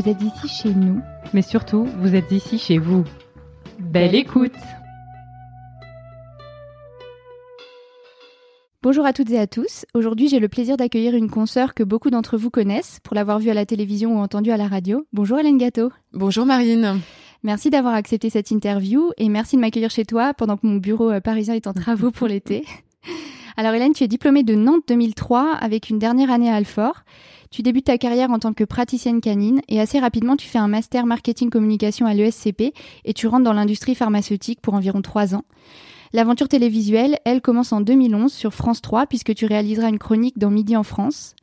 Vous êtes ici chez nous, mais surtout, vous êtes ici chez vous. Belle écoute Bonjour à toutes et à tous. Aujourd'hui, j'ai le plaisir d'accueillir une consoeur que beaucoup d'entre vous connaissent pour l'avoir vue à la télévision ou entendue à la radio. Bonjour Hélène Gâteau. Bonjour Marine. Merci d'avoir accepté cette interview et merci de m'accueillir chez toi pendant que mon bureau euh, parisien est en travaux pour l'été. Alors Hélène, tu es diplômée de Nantes 2003 avec une dernière année à Alfort. Tu débutes ta carrière en tant que praticienne canine et assez rapidement tu fais un master marketing communication à l'ESCP et tu rentres dans l'industrie pharmaceutique pour environ trois ans. L'aventure télévisuelle, elle commence en 2011 sur France 3 puisque tu réaliseras une chronique dans Midi en France.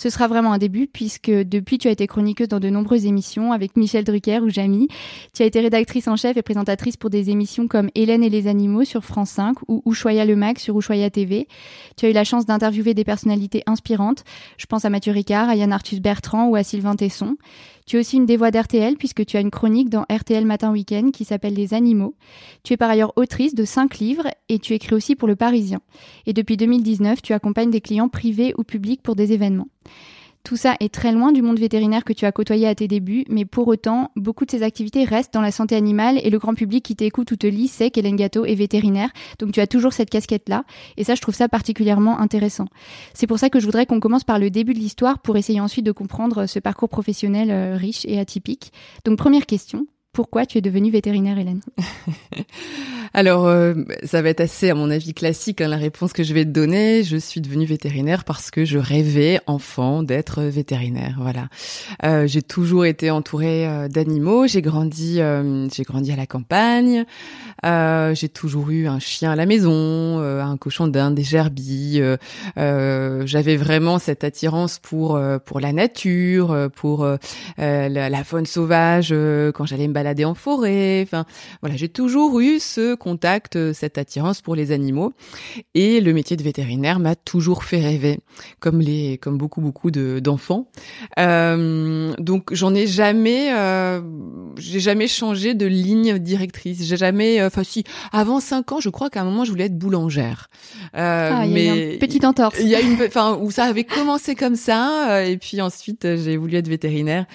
Ce sera vraiment un début puisque depuis tu as été chroniqueuse dans de nombreuses émissions avec Michel Drucker ou Jamie. Tu as été rédactrice en chef et présentatrice pour des émissions comme Hélène et les animaux sur France 5 ou Ushuaïa le Mag sur Ushuaïa TV. Tu as eu la chance d'interviewer des personnalités inspirantes. Je pense à Mathieu Ricard, à Yann Arthus Bertrand ou à Sylvain Tesson. Tu es aussi une des voix d'RTL puisque tu as une chronique dans RTL Matin Week-end qui s'appelle Les Animaux. Tu es par ailleurs autrice de cinq livres et tu écris aussi pour Le Parisien. Et depuis 2019, tu accompagnes des clients privés ou publics pour des événements. Tout ça est très loin du monde vétérinaire que tu as côtoyé à tes débuts, mais pour autant, beaucoup de ces activités restent dans la santé animale et le grand public qui t'écoute ou te lit sait qu'Hélène Gâteau est vétérinaire, donc tu as toujours cette casquette-là, et ça je trouve ça particulièrement intéressant. C'est pour ça que je voudrais qu'on commence par le début de l'histoire pour essayer ensuite de comprendre ce parcours professionnel euh, riche et atypique. Donc première question, pourquoi tu es devenue vétérinaire, Hélène Alors, euh, ça va être assez, à mon avis, classique, hein, la réponse que je vais te donner. Je suis devenue vétérinaire parce que je rêvais, enfant, d'être vétérinaire. Voilà. Euh, j'ai toujours été entourée euh, d'animaux. J'ai grandi, j'ai grandi à la campagne. j'ai toujours eu un chien à la maison, un cochon d'Inde, des gerbilles. J'avais vraiment cette attirance pour pour la nature, pour la, la, faune sauvage quand j'allais me balader en forêt. Enfin, voilà, j'ai toujours eu ce contact, euh, cette attirance pour les animaux. Et le métier de vétérinaire m'a toujours fait rêver, comme les, comme beaucoup beaucoup de d'enfants. Euh, donc j'en ai jamais, euh, j'ai jamais changé de ligne directrice. J'ai jamais, euh, enfin si, avant cinq ans, je crois qu'à un moment je voulais être boulangère. Euh, ah, mais il y a une petite entorse. Il y a une, enfin où ça avait commencé comme ça, et puis ensuite j'ai voulu être vétérinaire.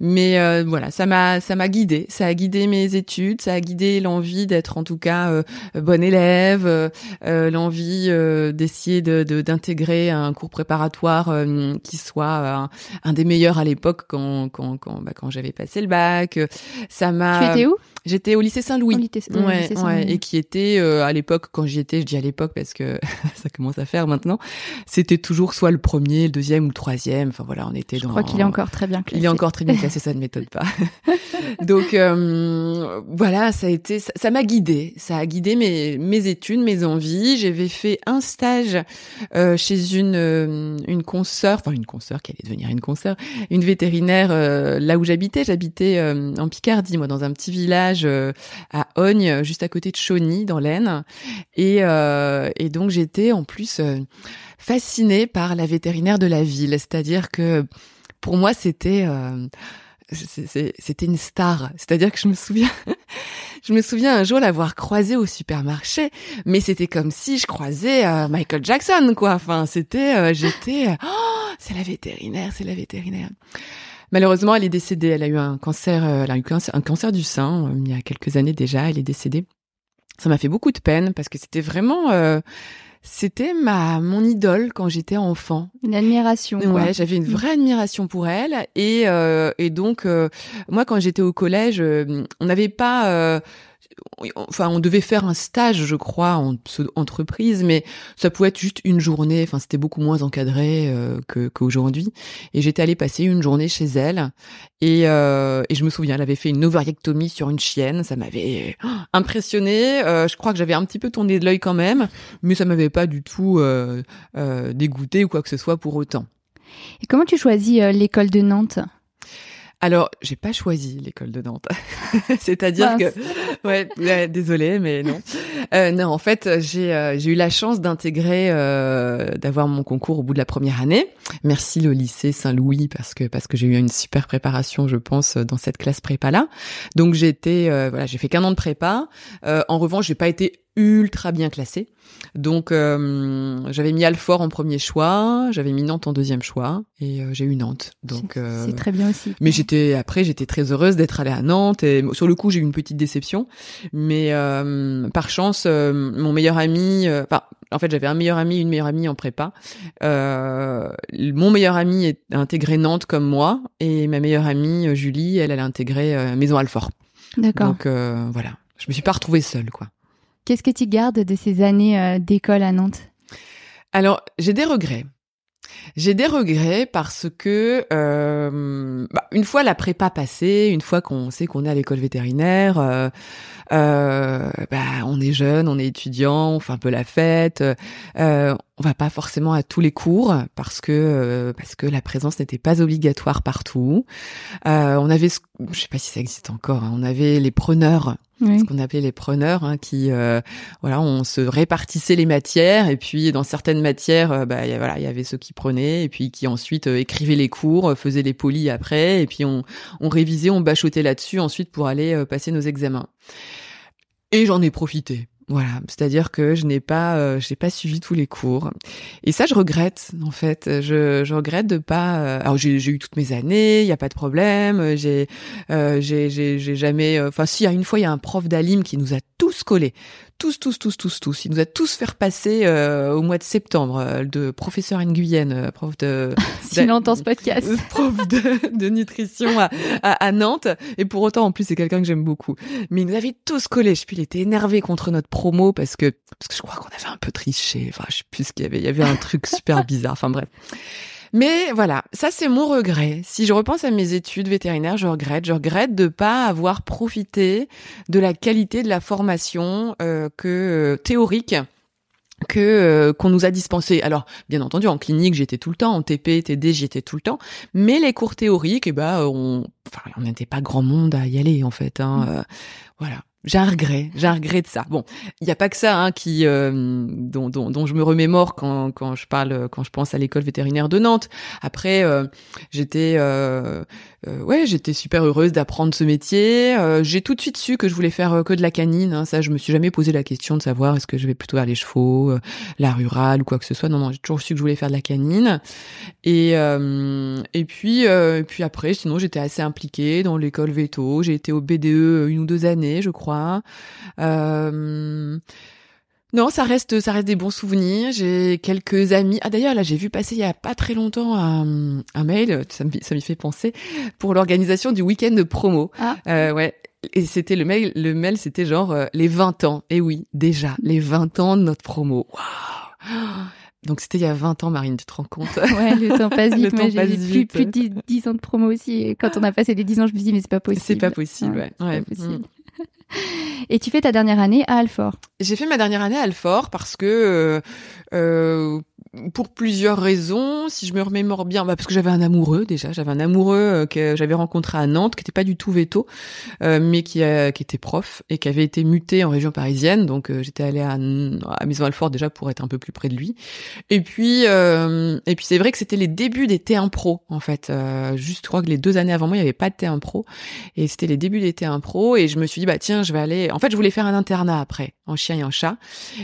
Mais voilà, ça m'a, ça m'a guidé, ça a guidé mes études, ça a guidé l'envie d'être en tout cas euh, bon élève, euh, euh, l'envie d'essayer de d'intégrer un cours préparatoire qui soit un, des meilleurs à l'époque quand quand quand, bah, quand j'avais passé le bac. Ça m'a. Tu étais où? J'étais au lycée Saint-Louis. Ouais, ouais, et qui était à l'époque quand j'y étais, je dis à l'époque parce que ça commence à faire maintenant, c'était toujours soit le premier, le deuxième ou le troisième. Enfin voilà, on était je dans. Je crois qu'il est encore très bien classé. Il est encore très bien classé, ça ne m'étonne pas. Donc voilà, ça a été, ça m'a guidé ça a guidé mes, mes études, mes envies. J'avais fait un stage euh, chez une euh, une consoeur, enfin une consoeur qui allait devenir une consoeur, une vétérinaire euh, là où j'habitais. J'habitais en Picardie, moi, dans un petit village à Ogne, juste à côté de Chauny, dans l'Aisne. Et, et donc j'étais en plus fascinée par la vétérinaire de la ville, c'est-à-dire que pour moi c'était c'était une star. C'est-à-dire que je me souviens, je me souviens un jour l'avoir croisée au supermarché, mais c'était comme si je croisais euh, Michael Jackson, quoi. Enfin, c'était, euh, j'étais, euh, oh, c'est la vétérinaire, c'est la vétérinaire. Malheureusement, elle est décédée. Elle a eu un cancer, elle a eu un cancer du sein il y a quelques années déjà. Elle est décédée. Ça m'a fait beaucoup de peine parce que c'était vraiment c'était ma mon idole quand j'étais enfant. Une admiration. Ouais, j'avais une vraie admiration pour elle et euh, et donc euh, moi quand j'étais au collège, euh, on n'avait pas euh, enfin on devait faire un stage je crois en entreprise mais ça pouvait être juste une journée. Enfin c'était beaucoup moins encadré euh, que qu'aujourd'hui. Et j'étais allée passer une journée chez elle. Et euh, et je me souviens elle avait fait une ovariectomie sur une chienne. Ça m'avait oh, impressionné euh, je crois que j'avais un petit peu tourné de l'œil quand même mais ça m'avait pas du tout euh, dégoûté ou quoi que ce soit pour autant. Et comment tu choisis l'école de Nantes? Alors, j'ai pas choisi l'école de Nantes. C'est-à-dire que, ouais, ouais désolé, mais non. Euh, non, en fait, j'ai euh, j'ai eu la chance d'intégrer, euh, d'avoir mon concours au bout de la première année. Merci le lycée Saint-Louis parce que parce que j'ai eu une super préparation, je pense, dans cette classe prépa là. Donc j'ai été, euh, voilà, j'ai fait qu'un an de prépa. Euh, en revanche, j'ai pas été ultra bien classée. Donc euh, j'avais mis Alfort en premier choix, j'avais mis Nantes en deuxième choix et euh, j'ai eu Nantes. Donc euh, c'est très bien aussi. Mais j'étais après j'étais très heureuse d'être allée à Nantes et sur le coup j'ai eu une petite déception, mais euh, par chance mon meilleur ami, enfin en fait j'avais un meilleur ami, une meilleure amie en prépa. mon meilleur ami a intégré Nantes comme moi et ma meilleure amie Julie, elle elle a intégré Maison Alfort. D'accord. Donc voilà, je me suis pas retrouvée seule quoi. Qu'est-ce que tu gardes de ces années euh, d'école à Nantes? Alors, j'ai des regrets. J'ai des regrets parce que euh, bah, une fois la prépa passée, une fois qu'on sait qu'on est à l'école vétérinaire, euh, bah, on est jeune, on est étudiant, on fait un peu la fête. On va pas forcément à tous les cours parce que parce que la présence n'était pas obligatoire partout. On avait, je sais pas si ça existe encore, hein, on avait les preneurs ce qu'on appelait les preneurs, hein, qui euh, voilà, on se répartissait les matières et puis dans certaines matières, euh, bah y, voilà, il y avait ceux qui prenaient et puis qui ensuite euh, écrivaient les cours, euh, faisaient les polis après et puis on, on révisait, on bachotait là-dessus ensuite pour aller passer nos examens. Et j'en ai profité. Voilà, c'est-à-dire que je n'ai pas, euh, j'ai pas suivi tous les cours, et ça je regrette en fait. Je, je regrette de pas. Euh, alors j'ai eu toutes mes années, il y a pas de problème. J'ai, euh, j'ai, j'ai jamais. Enfin, si, une fois il y a un prof d'alim qui nous a tous collés, tous, tous, tous, tous, tous. Il nous a tous fait passer euh, au mois de septembre euh, de professeur Nguyen, euh, prof de. S'il entend ce podcast. prof de, de nutrition à, à, à, Nantes. Et pour autant, en plus, c'est quelqu'un que j'aime beaucoup. Mais il nous avait tous collés. Je sais plus, il était énervé contre notre promo parce que parce que je crois qu'on avait un peu triché. Enfin, je sais plus ce qu'il y avait. Il y avait un truc super bizarre. Enfin bref. Mais voilà, ça c'est mon regret. Si je repense à mes études vétérinaires, je regrette. Je regrette de pas avoir profité de la qualité de la formation euh, que euh, théorique que euh, qu'on nous a dispensé. Alors, bien entendu, en clinique, j'étais tout le temps, en TP, TD, j'y étais tout le temps, mais les cours théoriques, eh ben, on, enfin, on n'était pas grand monde à y aller en fait. Hein. Mmh. voilà. J'ai un regret, j'ai un regret de ça. Bon, il n'y a pas que ça hein, qui euh, dont, dont, dont, je me remémore quand, quand je parle, quand je pense à l'école vétérinaire de Nantes. Après, euh, j'étais euh, ouais, j'étais super heureuse d'apprendre ce métier. j'ai tout de suite su que je voulais faire que de la canine. Hein. Ça, je me suis jamais posé la question de savoir est-ce que je vais plutôt vers les chevaux, la rurale ou quoi que ce soit. Non, non, j'ai toujours su que je voulais faire de la canine. Et et puis et puis après, sinon, j'étais assez impliquée dans l'école véto. J'ai été au BDE une ou deux années, je crois. Euh, non, ça reste, ça reste des bons souvenirs. J'ai quelques amis. Ah d'ailleurs, là, j'ai vu passer il y a pas très longtemps un, un mail. Ça m'y fait penser pour l'organisation du week-end de promo. Ah. Euh, ouais. Et c'était le mail. Le mail, c'était genre euh, les 20 ans. Et oui, déjà les 20 ans de notre promo. Waouh. Donc c'était il y a 20 ans, Marine, tu te rends compte? Ouais, le temps passe vite. Moi, j'ai plus, plus de 10, 10, ans de promo aussi. Et quand on a passé les 10 ans, je me dis, mais c'est pas possible. C'est pas possible, ouais. ouais. ouais. Pas possible. Mmh. Et tu fais ta dernière année à Alfort. J'ai fait ma dernière année à Alfort parce que euh, euh, pour plusieurs raisons. Si je me remémore bien, bah parce que j'avais un amoureux déjà. J'avais un amoureux euh, que j'avais rencontré à Nantes, qui était pas du tout veto, euh, mais qui, a, qui était prof et qui avait été muté en région parisienne. Donc euh, j'étais allée à, à Maison Alfort déjà pour être un peu plus près de lui. Et puis euh, et puis c'est vrai que c'était les débuts des T1 Pro en fait. juste, je crois que les deux années avant moi, il y avait pas de T1 Pro et c'était les débuts des T1 Pro. Et je me suis dit bah tiens, je vais aller. En fait, je voulais faire un internat après en chien et en chat.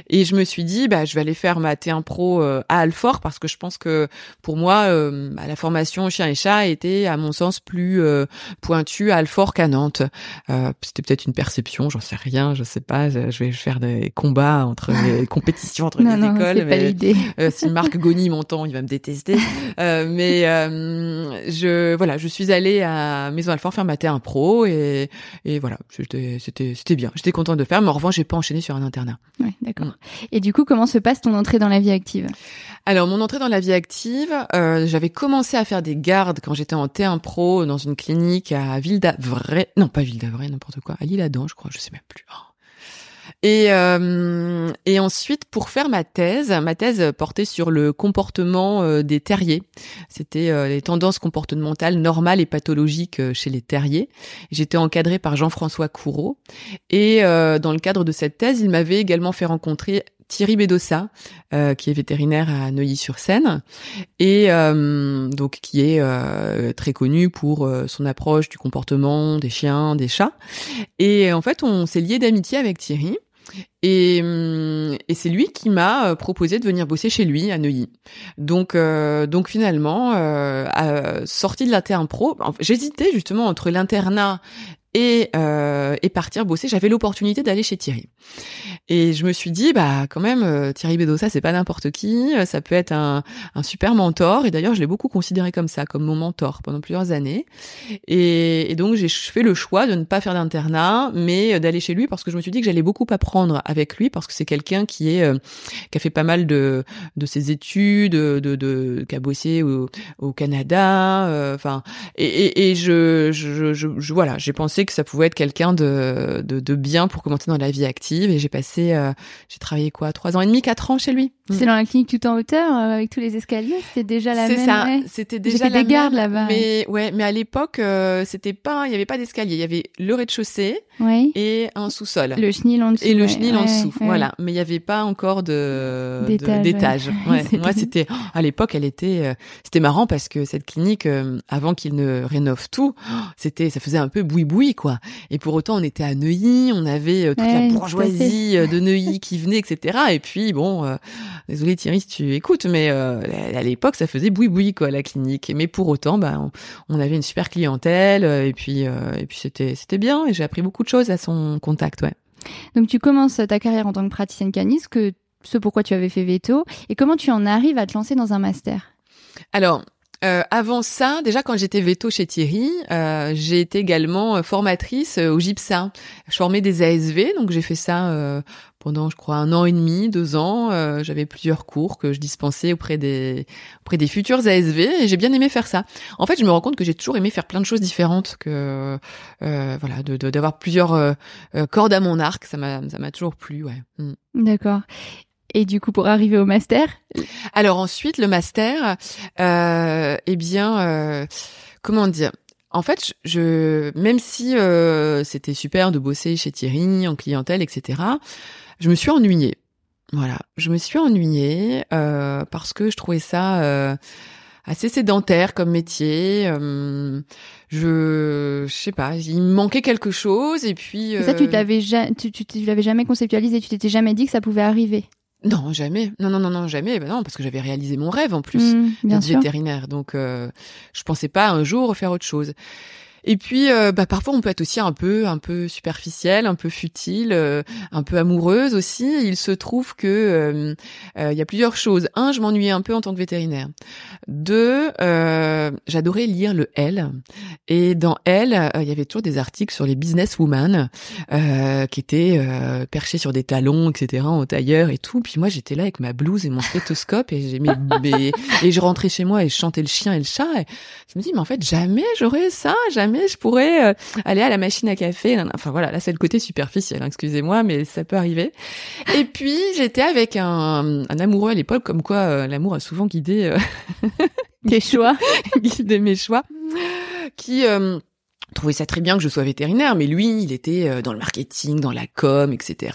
Et je me suis dit bah je vais aller faire ma T1 Pro à Alfort parce que je pense que pour moi, euh, la formation chien et chat était, à mon sens, plus euh, pointue à Alfort qu'à Nantes. Euh, C'était peut-être une perception, j'en sais rien, je sais pas. Je, vais faire des combats entre les compétitions entre non, les non, écoles. pas euh, si Marc Goni m'entend, il va me détester. Euh, mais euh, je voilà, je suis allée à Maison Alfort faire ma T1 pro et et voilà, c'était c'était c'était bien. J'étais contente de faire, mais en revanche, j'ai pas enchaîné sur un internat. Ouais, d'accord. Mm. Et du coup, comment se passe ton entrée dans la vie active? Alors mon entrée dans la vie active, euh, j'avais commencé à faire des gardes quand j'étais en T1 pro dans une clinique à Ville d'Avray, non pas Ville d'Avray, n'importe quoi, à l'Île-Adam, je crois, je sais même plus. Oh. Et, euh, et ensuite, pour faire ma thèse, ma thèse portait sur le comportement euh, des terriers. C'était euh, les tendances comportementales normales et pathologiques euh, chez les terriers. J'étais encadrée par Jean-François Courreau. Et dans le cadre de cette thèse, il m'avait également fait rencontrer Thierry Bédossa, euh, qui est vétérinaire à Neuilly-sur-Seine et euh, donc qui est euh, très connu pour son approche du comportement des chiens, des chats. Et en fait, on s'est lié d'amitié avec Thierry. Et, hum, c'est lui qui m'a proposé de venir bosser chez lui à Neuilly. Donc, donc finalement, euh, sorti de l'interne pro, j'hésitais justement entre l'internat et partir bosser. J'avais l'opportunité d'aller chez Thierry. Et je me suis dit, bah quand même, euh, Thierry Bédossa, c'est pas n'importe qui. euh, Ça peut être un, un super mentor. Et d'ailleurs, je l'ai beaucoup considéré comme ça, comme mon mentor pendant plusieurs années. Et, donc, j'ai fait le choix de ne pas faire d'internat, mais euh, d'aller chez lui parce que je me suis dit que j'allais beaucoup apprendre avec lui parce que c'est quelqu'un qui est qui a fait pas mal de de ses études, de, de qui a bossé au, au Canada. Enfin, et, et, et je, je, je, je- voilà, j'ai pensé que ça pouvait être quelqu'un de, de de bien pour commencer dans la vie active. Et j'ai passé, euh, j'ai travaillé quoi, trois ans et demi, quatre ans chez lui. C'est dans la clinique tout en hauteur, euh, avec tous les escaliers C'était déjà la C'est même ça, ouais. c'était déjà la des gardes là-bas. Mais ouais, mais à l'époque, euh, c'était pas, il y avait pas d'escalier, il y avait le rez-de-chaussée Oui. et un sous-sol. Le chenil en dessous. Et le ouais, chenil en dessous, voilà. Mais il y avait pas encore de D'étage, Moi, c'était oh, à l'époque, elle était, c'était marrant parce que cette clinique, avant qu'ils ne rénovent tout, oh, c'était, ça faisait un peu boui boui quoi. Et pour autant, on était à Neuilly, on avait toute Ouais, la bourgeoisie de Neuilly qui venait, etc. Et puis bon, euh, désolé Thierry si tu écoutes, mais euh, à l'époque, ça faisait boui boui quoi la clinique. Mais pour autant, bah, on, on avait une super clientèle euh, et puis euh, et puis c'était c'était bien et j'ai appris beaucoup de choses à son contact, ouais. Donc tu commences ta carrière en tant que praticienne caniste, que ce pourquoi tu avais fait veto, et comment tu en arrives à te lancer dans un master? Alors, euh, avant ça, déjà quand j'étais veto chez Thierry, euh, j'ai été également euh, formatrice euh, au GIPSA. Je formais des ASV, donc j'ai fait ça euh, pendant, je crois, un an et demi, deux ans. Euh, J'avais plusieurs cours que je dispensais auprès des auprès des futurs ASV et j'ai bien aimé faire ça. En fait, je me rends compte que j'ai toujours aimé faire plein de choses différentes, que voilà, de d'avoir plusieurs cordes à mon arc, ça m'a ça m'a toujours plu, ouais. Mm. D'accord. Et du coup, pour arriver au master, Alors ensuite, le master, euh, eh bien, euh, comment dire? En fait, je, même si euh, c'était super de bosser chez Thierry en clientèle, etc., je me suis ennuyée. Voilà, je me suis ennuyée euh, parce que je trouvais ça euh, assez sédentaire comme métier. euh, je, je sais pas, il me manquait quelque chose et puis. et ça, tu euh, l'avais ja- tu, tu, tu l'avais jamais conceptualisé, tu t'étais jamais dit que ça pouvait arriver? Non, jamais. Non, non, non, non, jamais. Ben non, parce que j'avais réalisé mon rêve en plus. Mm, d'être vétérinaire. Donc, euh, je pensais pas un jour faire autre chose. Et puis, euh, bah, parfois, on peut être aussi un peu, un peu superficiel, un peu futile, euh, un peu amoureuse aussi. Il se trouve que euh, euh, il y a plusieurs choses. Un, je m'ennuyais un peu en tant que vétérinaire. Deux, euh, j'adorais lire le L. Et dans L, il y avait toujours des articles sur les businesswomen qui étaient perchés sur des talons, etc., en tailleur et tout. Puis moi, j'étais là avec ma blouse et mon stéthoscope et j'ai mes, mes- et je rentrais chez moi et je chantais le chien et le chat. Et je me dis, mais en fait, jamais j'aurais ça, je pourrais euh, aller à la machine à café. Enfin voilà, là c'est le côté superficiel, hein, excusez-moi, mais ça peut arriver. Et puis j'étais avec un, un amoureux à l'époque, comme quoi euh, l'amour a souvent guidé, euh, Tes choix. guidé mes choix, qui euh, trouvait ça très bien que je sois vétérinaire, mais lui, il était euh, dans le marketing, dans la com, etc.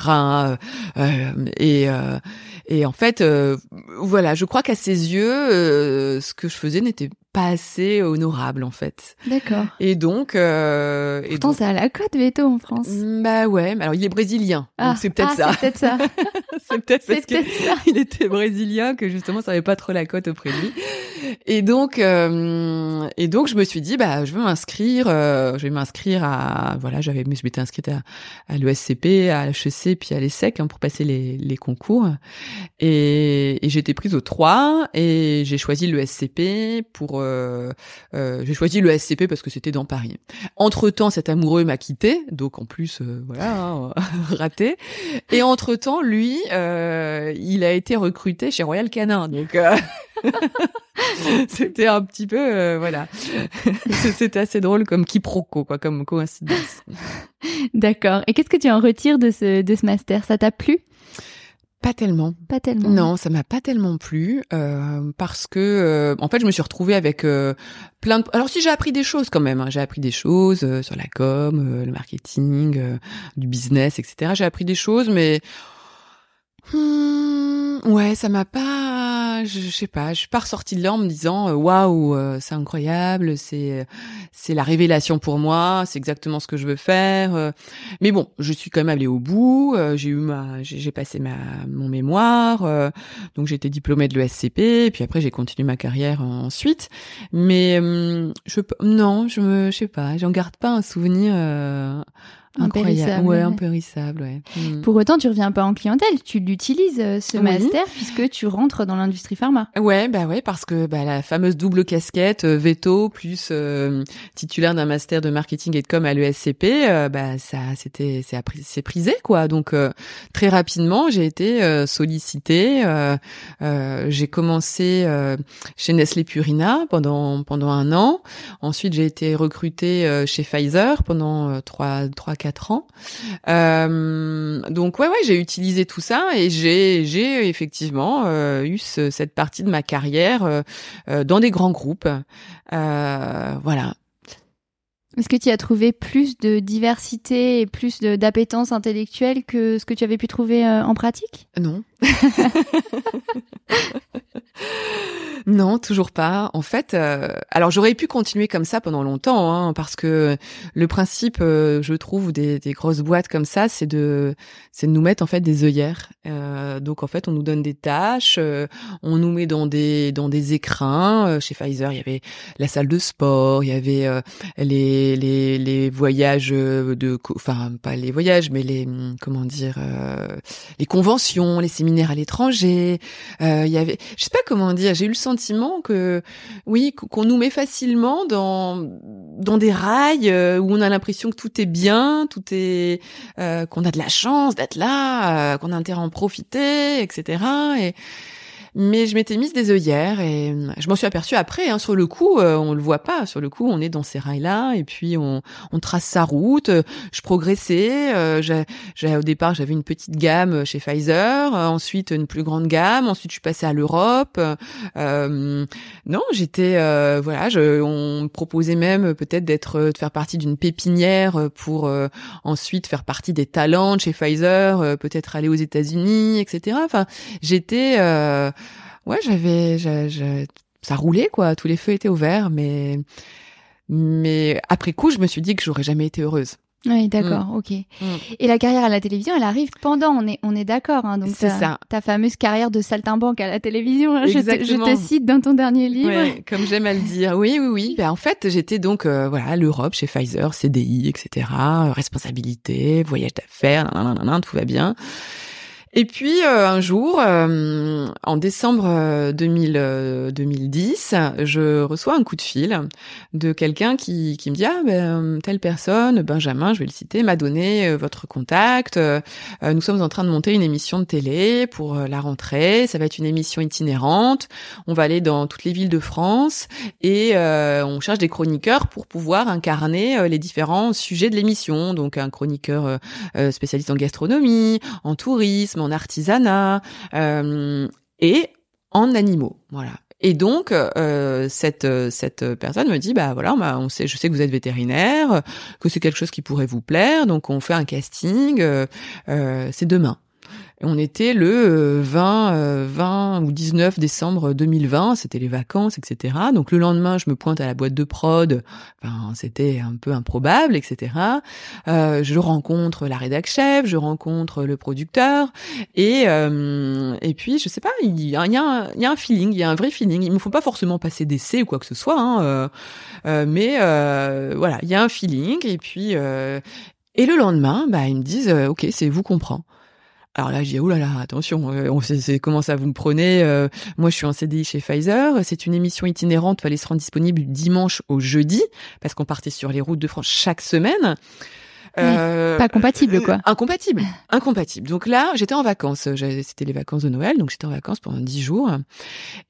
et euh, et en fait, euh, voilà, je crois qu'à ses yeux, euh, ce que je faisais n'était pas assez honorable en fait. D'accord. Et donc, euh, et Pourtant, donc- c'est à la côte veto en France. Bah ouais, mais alors il est brésilien, Ah, donc c'est peut-être ah, ça. C'est peut-être ça. c'est peut-être parce que peut-être ça. il était brésilien que justement ça avait pas trop la cote auprès de lui. Et donc euh, et donc je me suis dit bah je vais m'inscrire euh, je vais m'inscrire à voilà, j'avais je m'étais inscrite à, à l'ESCP, à l'HEC puis à l'ESSEC hein, pour passer les les concours. Et, et été prise au 3 et j'ai choisi l'ESCP pour euh, euh, j'ai choisi l'ESCP parce que c'était dans Paris. Entre-temps, cet amoureux m'a quitté, donc en plus euh, voilà, hein, raté. Et entre-temps, lui, euh, il a été recruté chez Royal Canin. Donc c'était un petit peu voilà. c'était assez drôle comme quiproquo quoi, comme coïncidence. D'accord. Et qu'est-ce que tu en retires de ce, de ce master? Ça t'a plu? Pas tellement. Pas tellement. Non, ça m'a pas tellement plu euh, parce que euh, en fait, je me suis retrouvée avec euh, plein de. Alors si j'ai appris des choses quand même, hein, j'ai appris des choses sur la com, le marketing, du business, etc. J'ai appris des choses, mais Hmm, ouais, ça m'a pas, je, je sais pas, je suis pas ressortie de là en me disant euh, waouh, euh, c'est incroyable, c'est c'est la révélation pour moi, c'est exactement ce que je veux faire. euh. Mais bon, je suis quand même allée au bout, j'ai eu ma j'ai passé ma mon mémoire, donc été diplômée de l'ESCP, et puis après j'ai continué ma carrière ensuite. Mais hum, je non, je me je sais pas, j'en garde pas un souvenir euh, incroyable, Impérissable, ouais, impérissable, ouais. Hmm. Pour autant, tu reviens pas en clientèle. Tu l'utilises, euh, ce Oui. master, puisque tu rentres dans l'industrie pharma. Ouais, bah ouais, parce que bah, la fameuse double casquette euh, veto plus euh, titulaire d'un master de marketing et de com à l'ESCP, euh, bah ça c'était c'est c'est prisé quoi. Donc euh, très rapidement, j'ai été euh, sollicitée. euh, euh, j'ai commencé euh, chez Nestlé Purina pendant pendant un an. Ensuite, j'ai été recrutée euh, chez Pfizer pendant trois trois ans. Euh, donc ouais ouais, j'ai utilisé tout ça et j'ai effectivement euh, eu ce- cette partie de ma carrière euh, dans des grands groupes. Voilà. Est-ce que tu as trouvé plus de diversité et plus d'appétence intellectuelle que ce que tu avais pu trouver euh, en pratique? Non. non, toujours pas. En fait, euh, alors j'aurais pu continuer comme ça pendant longtemps, hein, parce que le principe, euh, je trouve, des, des grosses boîtes comme ça, c'est de, c'est de nous mettre en fait des œillères. Donc en fait, on nous donne des tâches, on nous met dans des dans des écrins. Chez Pfizer, il y avait la salle de sport, il y avait euh, les les les voyages euh, de, enfin pas les voyages, mais les comment dire, euh, les conventions, les séminaires à l'étranger. Euh, il y avait, je sais pas comment dire, j'ai eu le sentiment que, oui, qu- qu'on nous met facilement dans dans des rails euh, où on a l'impression que tout est bien, tout est, euh, qu'on a de la chance d'être là, qu'on a intérêt à en profiter, etc. Et mais je m'étais mise des œillères et euh, je m'en suis aperçue après. Hein, sur le coup, euh, on le voit pas. Sur le coup, on est dans ces rails-là et puis on, on trace sa route. Je progressais. euh, j'ai- j'ai- au départ, j'avais une petite gamme chez Pfizer. euh, ensuite, une plus grande gamme. Ensuite, je suis passée à l'Europe. Euh, non, j'étais euh, voilà. Je, on me proposait même peut-être d'être de faire partie d'une pépinière pour ensuite faire partie des talents de chez Pfizer. peut-être aller aux États-Unis, etc. Enfin, j'étais euh, ouais, j'avais, j'a- j'a- ça roulait quoi, tous les feux étaient ouverts, mais mais après coup, je me suis dit que j'aurais jamais été heureuse. Oui, d'accord, ok. Et la carrière à la télévision, elle arrive pendant, on est, on est d'accord. Hein, donc C'est ça. ta fameuse carrière de saltimbanque à la télévision, hein, je, te, je Exactement. te cite dans ton dernier livre. Ouais, comme j'aime à le dire. Oui, oui, oui. Ben, en fait, j'étais donc euh, voilà à l'Europe chez Pfizer, CDI, etc. euh, Responsabilité, voyage d'affaires, tout va bien. Et puis euh, un jour, euh, en décembre euh, 2000, euh, 2010, je reçois un coup de fil de quelqu'un qui, qui me dit ah ben telle personne, Benjamin, je vais le citer, m'a donné euh, votre contact. Euh, euh, nous sommes en train de monter une émission de télé pour euh, la rentrée. Ça va être une émission itinérante. On va aller dans toutes les villes de France et euh, on cherche des chroniqueurs pour pouvoir incarner euh, les différents sujets de l'émission. Donc un chroniqueur euh, euh, spécialiste en gastronomie, en tourisme, en artisanat euh, et en animaux. Voilà. Et donc euh, cette cette personne me dit bah voilà on, sait je sais que vous êtes vétérinaire que c'est quelque chose qui pourrait vous plaire donc on fait un casting euh, euh, c'est demain On était le 20, 20 ou 19 décembre 2020, c'était les vacances, etc. Donc le lendemain, je me pointe à la boîte de prod, enfin, c'était un peu improbable, etc. Euh, je rencontre la rédac chef, je rencontre le producteur, et euh, et puis je sais pas, il y a, un, feeling, il y a un vrai feeling. Il me faut pas forcément passer d'essai ou quoi que ce soit, hein, euh, euh mais euh, voilà, il y a un feeling, et puis et le lendemain, bah ils me disent, ok, c'est vous comprend. Alors là, j'ai dis, oh là là, attention, euh, on sait, comment ça vous me prenez. Euh, moi, je suis en CDI chez Pfizer. C'est une émission itinérante, fallait se rendre disponible du dimanche au jeudi, parce qu'on partait sur les routes de France chaque semaine. Euh, pas compatible, quoi. incompatible, incompatible. Donc là, j'étais en vacances. C'était les vacances de Noël, donc j'étais en vacances pendant dix jours.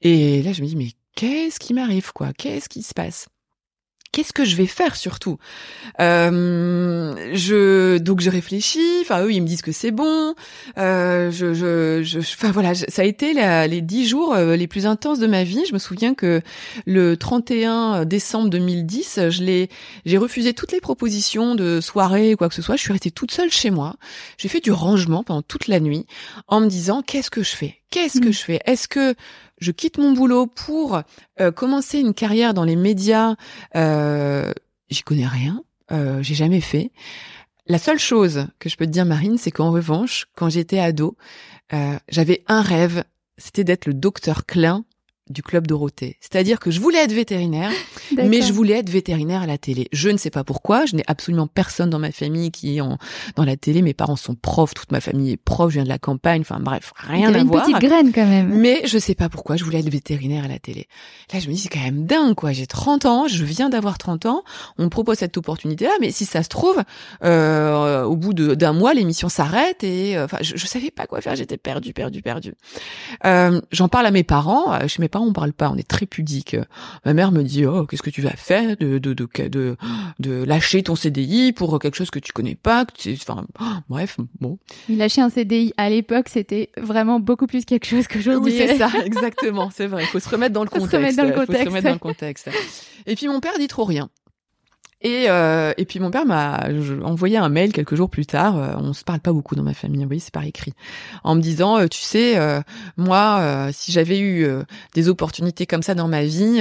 Et là, je me dis, mais qu'est-ce qui m'arrive, quoi? Qu'est-ce qui se passe? Qu'est-ce que je vais faire surtout? Euh, Je donc je réfléchis. Enfin eux ils me disent que c'est bon. Euh, je, je, je, enfin voilà, ça a été les dix jours euh, les plus intenses de ma vie. Je me souviens que le 31 décembre 2010, je l'ai, j'ai refusé toutes les propositions de soirée ou quoi que ce soit. Je suis restée toute seule chez moi. J'ai fait du rangement pendant toute la nuit en me disant qu'est-ce que je fais? Qu'est-ce que mmh. je fais? Est-ce que je quitte mon boulot pour euh, commencer une carrière dans les médias euh, J'y connais rien, euh, j'ai jamais fait. La seule chose que je peux te dire, Marine, c'est qu'en revanche, quand j'étais ado, euh, j'avais un rêve, c'était d'être le docteur Klein du club Dorothée. C'est-à-dire que je voulais être vétérinaire, mais je voulais être vétérinaire à la télé. Je ne sais pas pourquoi. Je n'ai absolument personne dans ma famille qui est en, dans la télé. Mes parents sont profs, toute ma famille est prof, je viens de la campagne. Enfin bref, rien à une voir. Une petite graine quand même. Mais je sais pas pourquoi je voulais être vétérinaire à la télé. Là, je me dis c'est quand même dingue quoi. J'ai 30 ans, je viens d'avoir 30 ans. On me propose cette opportunité-là, mais si ça se trouve, euh, au bout d'un mois, l'émission s'arrête et euh, enfin, je, je savais pas quoi faire. J'étais perdue, perdue, perdue. Euh, J'en parle à mes parents. Euh, chez mes parents, on parle pas. On est très pudique. Ma mère me dit oh qu'est-ce que tu vas faire de de de de, de lâcher ton CDI pour quelque chose que tu connais pas. Que enfin bref bon. Lâcher un CDI à l'époque c'était vraiment beaucoup plus quelque chose qu'aujourd'hui. Oui c'est ça exactement c'est vrai. Il faut se remettre dans le contexte. Se remettre dans le contexte. Faut se remettre dans le contexte. Et puis mon père dit trop rien. Et, euh, et puis mon père m'a envoyé un mail quelques jours plus tard. Euh, on se parle pas beaucoup dans ma famille, vous c'est par écrit, en me disant, euh, tu sais, euh, moi, si j'avais eu des opportunités comme ça dans ma vie,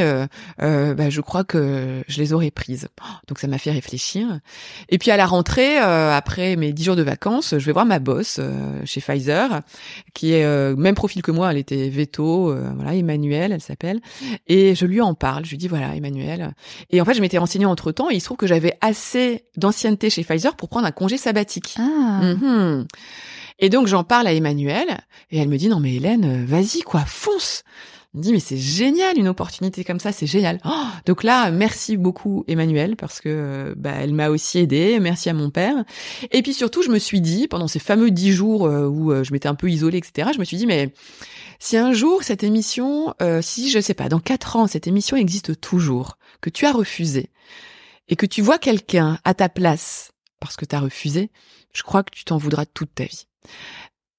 bah, je crois que je les aurais prises. Donc ça m'a fait réfléchir. Et puis à la rentrée, après mes dix jours de vacances, je vais voir ma boss chez Pfizer, qui est même profil que moi. Elle était veto, voilà, Emmanuel, elle s'appelle. Et je lui en parle. Je lui dis voilà, Emmanuel. Et en fait, je m'étais renseignée entre temps. Se trouve que j'avais assez d'ancienneté chez Pfizer pour prendre un congé sabbatique. Ah. Mhm. Et donc j'en parle à Emmanuel et elle me dit non mais Hélène, euh, vas-y quoi, fonce. Elle me dit mais c'est génial une opportunité comme ça, c'est génial. Oh donc là merci beaucoup Emmanuel parce que euh, bah, elle m'a aussi aidée. Merci à mon père. Et puis surtout je me suis dit pendant ces fameux dix jours euh, où je m'étais un peu isolée etc. Je me suis dit mais si un jour cette émission, si je sais pas, dans quatre ans cette émission existe toujours, que tu as refusé, et que tu vois quelqu'un à ta place parce que tu as refusé, je crois que tu t'en voudras toute ta vie.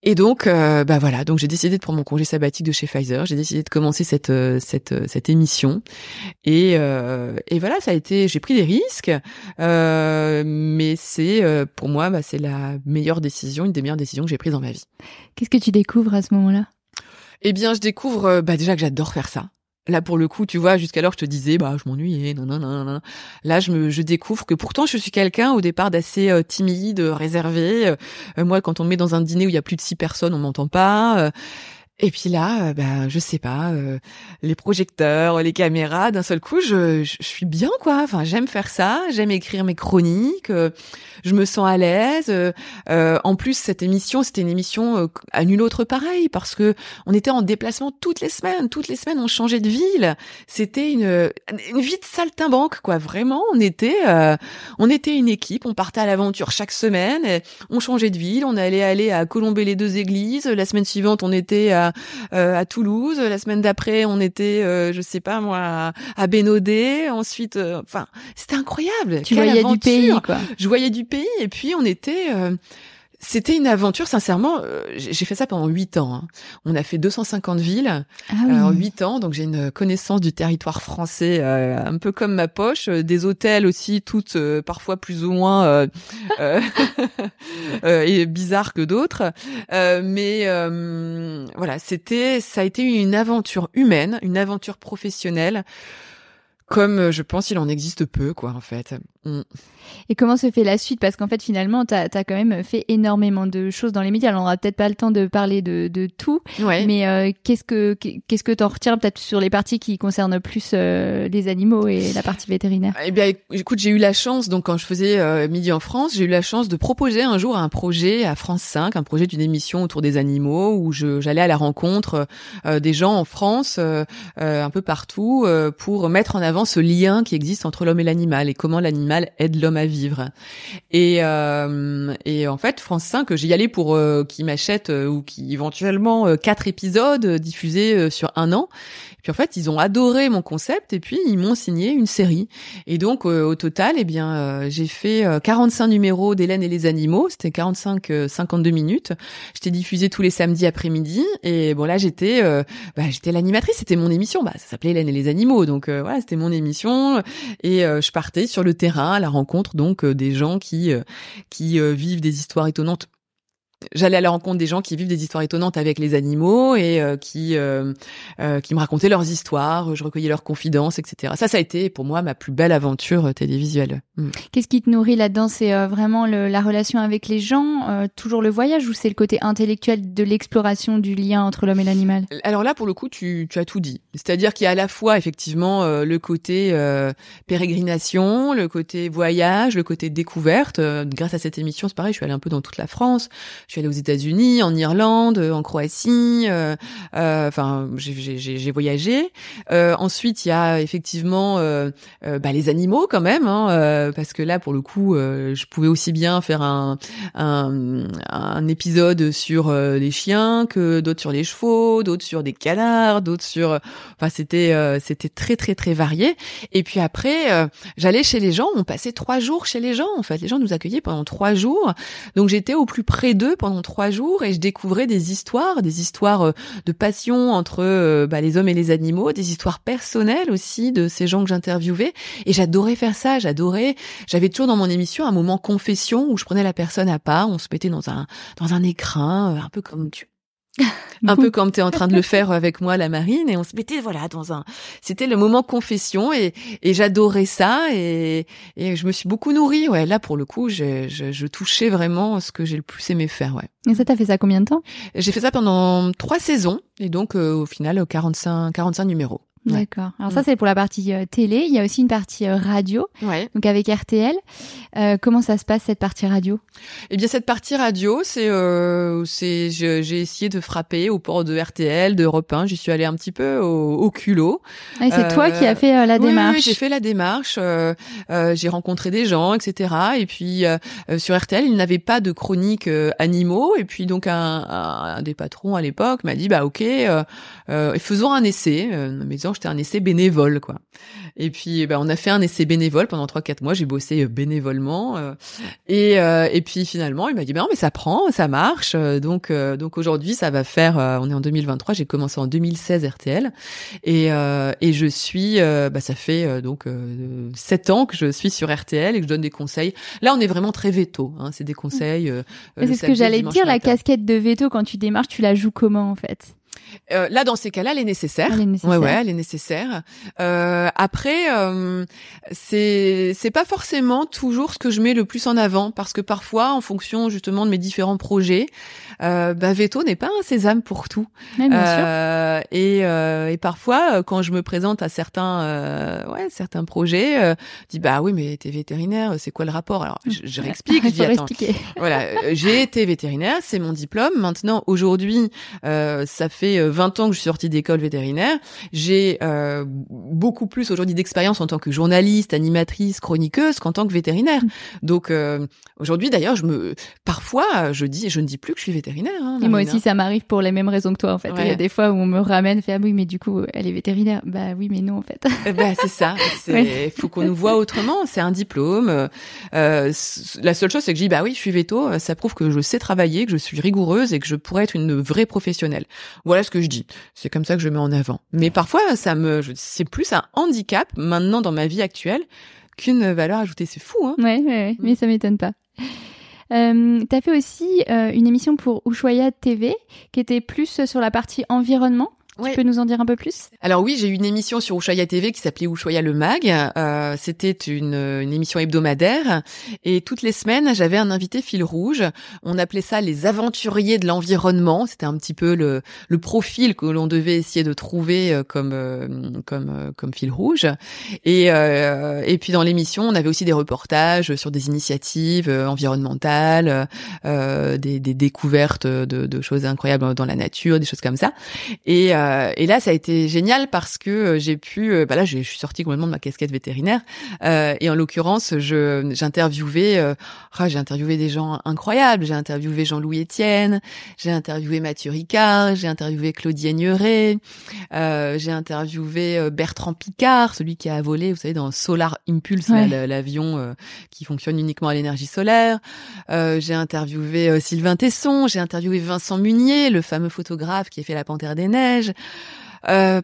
Et donc, euh, bah voilà, donc j'ai décidé de prendre mon congé sabbatique de chez Pfizer. J'ai décidé de commencer cette euh, cette euh, cette émission. Et et voilà, ça a été, j'ai pris des risques, mais c'est pour moi, bah, c'est la meilleure décision, une des meilleures décisions que j'ai prises dans ma vie. Qu'est-ce que tu découvres à ce moment-là? Eh bien, je découvre bah déjà que j'adore faire ça. Là, pour le coup, tu vois, jusqu'alors, je te disais, bah, je m'ennuyais, non, non, non, non. Là, je me, je découvre que pourtant, je suis quelqu'un au départ d'assez euh, timide, réservé. Euh, moi, quand on me met dans un dîner où il y a plus de six personnes, on m'entend pas. Euh, et puis là, ben, je sais pas, euh, les projecteurs, les caméras, d'un seul coup, je, je, suis bien, quoi. Enfin, j'aime faire ça, j'aime écrire mes chroniques, euh, je me sens à l'aise. Euh, en plus, cette émission, c'était une émission à nul autre pareil, parce que on était en déplacement toutes les semaines. Toutes les semaines, on changeait de ville. C'était une, une vie de saltimbanque, quoi. Vraiment, on était, on était une équipe. On partait à l'aventure chaque semaine. On changeait de ville. On allait aller à Colomber les deux églises. La semaine suivante, on était à euh, à, Toulouse. La semaine d'après, on était, euh, je sais pas moi, à, à Bénodet. Ensuite, euh, enfin, c'était incroyable. Tu voyais du pays, quoi. Je voyais du pays, et puis on était C'était une aventure, sincèrement. euh, j'ai fait ça pendant huit ans. hein. On a fait 250 villes Ah euh, en huit ans, donc j'ai une connaissance du territoire français euh, un peu comme ma poche. Euh, Des hôtels aussi, toutes euh, parfois plus ou moins euh, et bizarres que d'autres. Euh, mais euh, voilà, c'était, ça a été une aventure humaine, une aventure professionnelle. Comme je pense il en existe peu, quoi, en fait. Mm. Et comment se fait la suite? Parce qu'en fait, finalement, tu as, quand même fait énormément de choses dans les médias. Alors, on n'aura peut-être pas le temps de parler de, de tout, Ouais. mais euh, qu'est-ce que qu'est-ce que t'en retires peut-être sur les parties qui concernent plus euh, les animaux et la partie vétérinaire? Eh bien, écoute, j'ai eu la chance, donc quand je faisais euh, Midi en France, j'ai eu la chance de proposer un jour un projet à France 5, un projet d'une émission autour des animaux, où je- j'allais à la rencontre euh, des gens en France, euh, euh, un peu partout, euh, pour mettre en avant ce lien qui existe entre l'homme et l'animal et comment l'animal aide l'homme à vivre. Et, euh, et en fait, France 5, j'y allais pour euh, qu'ils m'achètent euh, ou qui éventuellement euh, quatre épisodes diffusés sur un an. Puis en fait, ils ont adoré mon concept et puis ils m'ont signé une série. Et donc euh, au total, eh bien, euh, j'ai fait euh, 45 numéros d'Hélène et les animaux. C'était 45, euh, 52 minutes. J'étais diffusée tous les samedis après-midi. Et bon là, j'étais, euh, bah, j'étais l'animatrice. C'était mon émission. Bah, ça s'appelait Hélène et les animaux. Donc euh, voilà, c'était mon émission. Et euh, je partais sur le terrain à la rencontre donc euh, des gens qui euh, qui euh, vivent des histoires étonnantes. J'allais à la rencontre des gens qui vivent des histoires étonnantes avec les animaux et euh, qui euh, euh, qui me racontaient leurs histoires. Je recueillais leurs confidences, etc. Ça, ça a été pour moi ma plus belle aventure euh, télévisuelle. Mm. Qu'est-ce qui te nourrit là-dedans? C'est euh, vraiment le- la relation avec les gens, euh, toujours le voyage, ou c'est le côté intellectuel de l'exploration du lien entre l'homme et l'animal? Alors là, pour le coup, tu, tu as tout dit. C'est-à-dire qu'il y a à la fois effectivement euh, le côté euh, pérégrination, le côté voyage, le côté découverte. Grâce à cette émission, c'est pareil, je suis allée un peu dans toute la France. Je suis allée aux États-Unis, en Irlande, euh, en Croatie. euh, euh, Enfin, j'ai- voyagé. Ensuite, il y a effectivement bah, les animaux quand même, hein, parce que là, pour le coup, je pouvais aussi bien faire un, un, un épisode sur les chiens que d'autres sur les chevaux, d'autres sur des canards, d'autres sur. Enfin, c'était c'était très très très varié. Et puis après, j'allais chez les gens. On passait trois jours chez les gens. En fait, les gens nous accueillaient pendant trois jours. Donc j'étais au plus près d'eux pendant trois jours et je découvrais des histoires, des histoires euh, de passion entre euh, bah, les hommes et les animaux, des histoires personnelles aussi de ces gens que j'interviewais. Et j'adorais faire ça. J'adorais. J'avais toujours dans mon émission un moment confession où je prenais la personne à part. On se mettait dans un dans un écrin, euh, un peu comme tu un peu comme tu es en train de le faire avec moi la marine et on se mettait voilà dans un c'était le moment confession et, et j'adorais ça et, et je me suis beaucoup nourrie. Ouais là pour le coup je, je, je touchais vraiment ce que j'ai le plus aimé faire ouais. Et ça, t'as fait ça combien de temps? J'ai fait ça pendant trois saisons et donc euh, au final 45 45 numéros. D'accord. Alors ça, c'est pour la partie euh, télé. Il y a aussi une partie euh, radio, ouais donc avec RTL. Euh, comment ça se passe cette partie radio? Eh bien, cette partie radio, c'est, euh, c'est, j'ai essayé de frapper au port de RTL, d'Europe 1. J'y suis allée un petit peu au, au culot. Ah, et C'est toi qui as fait la Oui, démarche. Oui, j'ai fait la démarche. j'ai rencontré des gens, etc. Et puis sur RTL, ils n'avaient pas de chronique animaux. Et puis donc un, un- un des patrons à l'époque m'a dit bah ok, faisons un essai. C'était un essai bénévole quoi. Et puis bah, on a fait un essai bénévole pendant trois quatre mois. J'ai bossé euh, bénévolement. euh, et euh, et puis finalement il m'a dit bah non mais ça prend, ça marche. Euh, donc euh, donc aujourd'hui ça va faire. euh, on est en 2023. J'ai commencé en 2016 RTL. Et, euh, et je suis, euh, bah, ça fait euh, donc euh, sept ans que je suis sur RTL et que je donne des conseils. Là, on est vraiment très veto. Hein, c'est des conseils. Euh, c'est ce que j'allais dire, la matin. casquette de veto quand tu démarches, tu la joues comment en fait? Euh, là, dans ces cas-là, elle est nécessaire. Elle est nécessaire. Ouais, ouais, elle est nécessaire. Euh, après, euh, c'est c'est pas forcément toujours ce que je mets le plus en avant parce que parfois, en fonction justement de mes différents projets, euh, bah, veto n'est pas un sésame pour tout. Ouais, bien sûr. Euh, et, euh, et parfois, euh, quand je me présente à certains, euh, ouais, certains projets, euh, je dis bah oui, mais t'es vétérinaire, c'est quoi le rapport? Alors je, je réexplique, je dis attends, voilà, euh, j'ai été vétérinaire, c'est mon diplôme. Maintenant, aujourd'hui, euh, ça fait fait 20 ans que je suis sortie d'école vétérinaire. J'ai beaucoup plus aujourd'hui d'expérience en tant que journaliste, animatrice, chroniqueuse qu'en tant que vétérinaire. Mm. Donc aujourd'hui, d'ailleurs, je me, parfois, je dis, je ne dis plus que je suis vétérinaire. Hein, et moi aussi, ça m'arrive pour les mêmes raisons que toi, en fait. Il y a des fois où on me ramène, fait ah oui, mais du coup, elle est vétérinaire. Bah oui, mais non, en fait. bah c'est ça. Il faut qu'on nous voit autrement. C'est un diplôme. Euh, la seule chose, c'est que je dis bah oui, je suis veto. Ça prouve que je sais travailler, que je suis rigoureuse et que je pourrais être une vraie professionnelle. Voilà ce que je dis. C'est comme ça que je mets en avant. Mais parfois, ça me, c'est plus un handicap maintenant dans ma vie actuelle qu'une valeur ajoutée. C'est fou, hein Ouais, ouais, mais ça m'étonne pas. Euh, tu fait aussi euh, une émission pour Ushuaïa TV qui était plus sur la partie environnement. Tu peux nous en dire un peu plus? Alors oui, j'ai eu une émission sur Ushuaïa TV qui s'appelait Ushuaïa le Mag. Euh, C'était une, une, émission hebdomadaire et toutes les semaines, j'avais un invité fil rouge. On appelait ça les aventuriers de l'environnement. C'était un petit peu le, le profil que l'on devait essayer de trouver euh, comme euh, comme euh, comme fil rouge. Et et puis dans l'émission, on avait aussi des reportages sur des initiatives environnementales, des, des, découvertes de, de, choses incroyables dans la nature, des choses comme ça. Et euh, et là, ça a été génial parce que euh, j'ai pu, euh, bah là, je suis sortie complètement de ma casquette vétérinaire. et en l'occurrence, je j'interviewais, ah, j'ai interviewé des gens incroyables. J'ai interviewé Jean-Louis Etienne, j'ai interviewé Mathieu Ricard, j'ai interviewé Claudie Aigneret, j'ai interviewé Bertrand Picard, celui qui a volé, vous savez, dans Solar Impulse, l'avion qui fonctionne uniquement à l'énergie solaire. j'ai interviewé Sylvain Tesson, j'ai interviewé Vincent Munier, le fameux photographe qui a fait La Panthère des Neiges. Euh,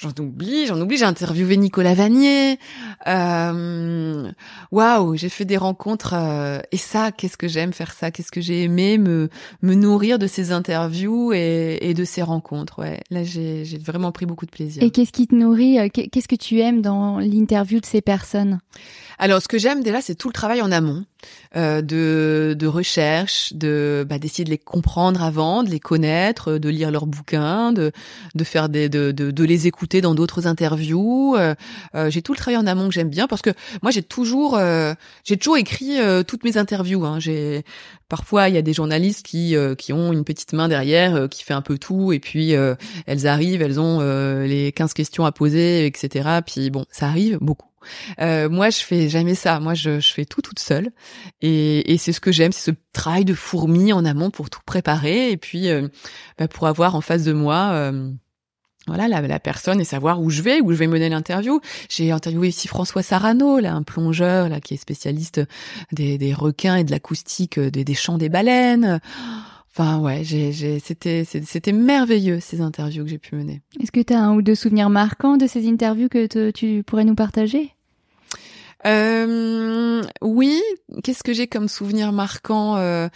j'en oublie, j'en oublie. J'ai interviewé Nicolas Vanier. Euh, waouh, j'ai fait des rencontres. Euh, et ça, qu'est-ce que j'aime faire ça? Qu'est-ce que j'ai aimé me me nourrir de ces interviews et, et de ces rencontres? Ouais, là j'ai j'ai vraiment pris beaucoup de plaisir. Et qu'est-ce qui te nourrit Qu'est-ce que tu aimes dans l'interview de ces personnes? Alors, ce que j'aime déjà, c'est tout le travail en amont euh, de, de recherche, de bah, d'essayer de les comprendre avant, de les connaître, de lire leurs bouquins, de de faire des de de, de les écouter dans d'autres interviews. Euh, euh, j'ai tout le travail en amont que j'aime bien parce que moi j'ai toujours euh, j'ai toujours écrit euh, toutes mes interviews. Hein. J'ai parfois il y a des journalistes qui qui ont une petite main derrière qui fait un peu tout et puis elles arrivent, elles ont les 15 questions à poser, etc. Puis bon, ça arrive beaucoup. Euh, moi, je fais jamais ça. Moi, je, je fais tout toute seule, et, et c'est ce que j'aime, c'est ce travail de fourmi en amont pour tout préparer, et puis euh, bah, pour avoir en face de moi. Euh, voilà la, la, personne et savoir où je vais, où je vais mener l'interview. J'ai interviewé ici François Sarano, là, un plongeur là qui est spécialiste des, des requins et de l'acoustique des, des chants des baleines. Enfin ouais, j'ai, c'était, c'était merveilleux ces interviews que j'ai pu mener. Est-ce que tu as un ou deux souvenirs marquants de ces interviews que tu pourrais nous partager? Euh, Oui, qu'est-ce que j'ai comme souvenir marquant euh,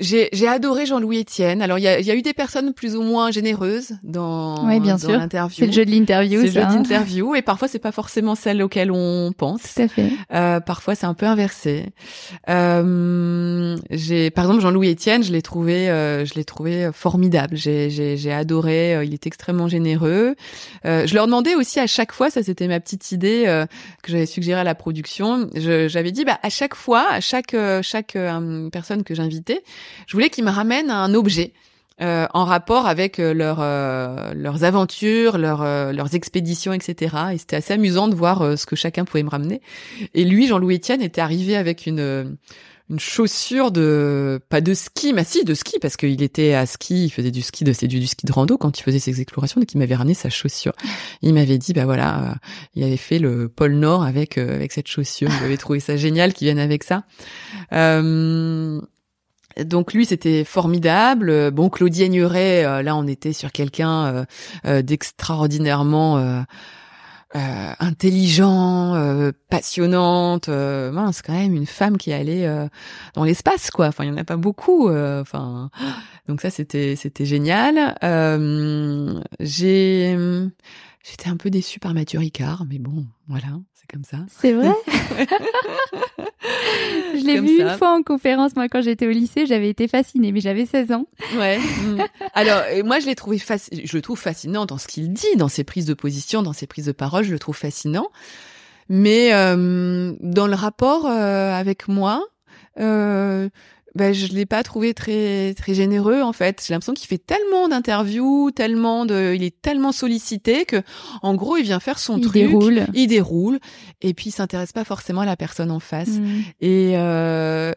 j'ai adoré Jean-Louis Etienne. Alors il y a, y a, eu des personnes plus ou moins généreuses dans, oui, bien dans l'interview. C'est le jeu de l'interview. C'est le jeu hein. d'interview et parfois c'est pas forcément celle auquel on pense. Tout à fait. Euh, parfois c'est un peu inversé. Euh, j'ai par exemple Jean-Louis Etienne, je l'ai trouvé, euh, je l'ai trouvé formidable. J'ai adoré. Euh, il est extrêmement généreux. Euh, je leur demandais aussi à chaque fois, ça c'était ma petite idée euh, que j'avais suggérée à la production. J'avais dit bah à chaque fois, à chaque chaque personne que j'invitais je voulais qu'ils me ramènent un objet. Euh, en rapport avec euh, euh, leurs aventures, leurs expéditions, etc. Et c'était assez amusant de voir ce que chacun pouvait me ramener. Et lui, Jean-Louis Etienne, était arrivé avec une une chaussure de pas de ski, mais si de ski parce qu'il était à ski, il faisait du ski de c'est du, ski de rando quand il faisait ses explorations, donc il m'avait ramené sa chaussure. Il m'avait dit bah voilà, il avait fait le pôle Nord avec avec cette chaussure. J'avais trouvé ça génial qu'il vienne avec ça. Euh, donc lui, c'était formidable. Bon, Claudie Aigneret, euh, là, on était sur quelqu'un euh, euh, d'extraordinairement intelligent, passionnante. c'est quand même une femme qui allée dans l'espace, quoi. Enfin, il y en a pas beaucoup. Donc ça, c'était c'était génial. j'ai J'étais un peu déçue par Mathieu Ricard, mais bon, voilà, comme ça. C'est vrai Je l'ai vu une fois en conférence, moi, quand j'étais au lycée, j'avais été fascinée, mais j'avais 16 ans. Ouais. Mm. Alors, moi, je l'ai trouvé je le trouve fascinant dans ce qu'il dit, dans ses prises de position, dans ses prises de parole, je le trouve fascinant. Mais euh, dans le rapport euh, avec moi, euh, ben je l'ai pas trouvé très très généreux en fait. J'ai l'impression qu'il fait tellement d'interviews, tellement de, il est tellement sollicité que en gros il vient faire son Il truc, déroule. il déroule et puis il s'intéresse pas forcément à la personne en face. Mm. Et euh,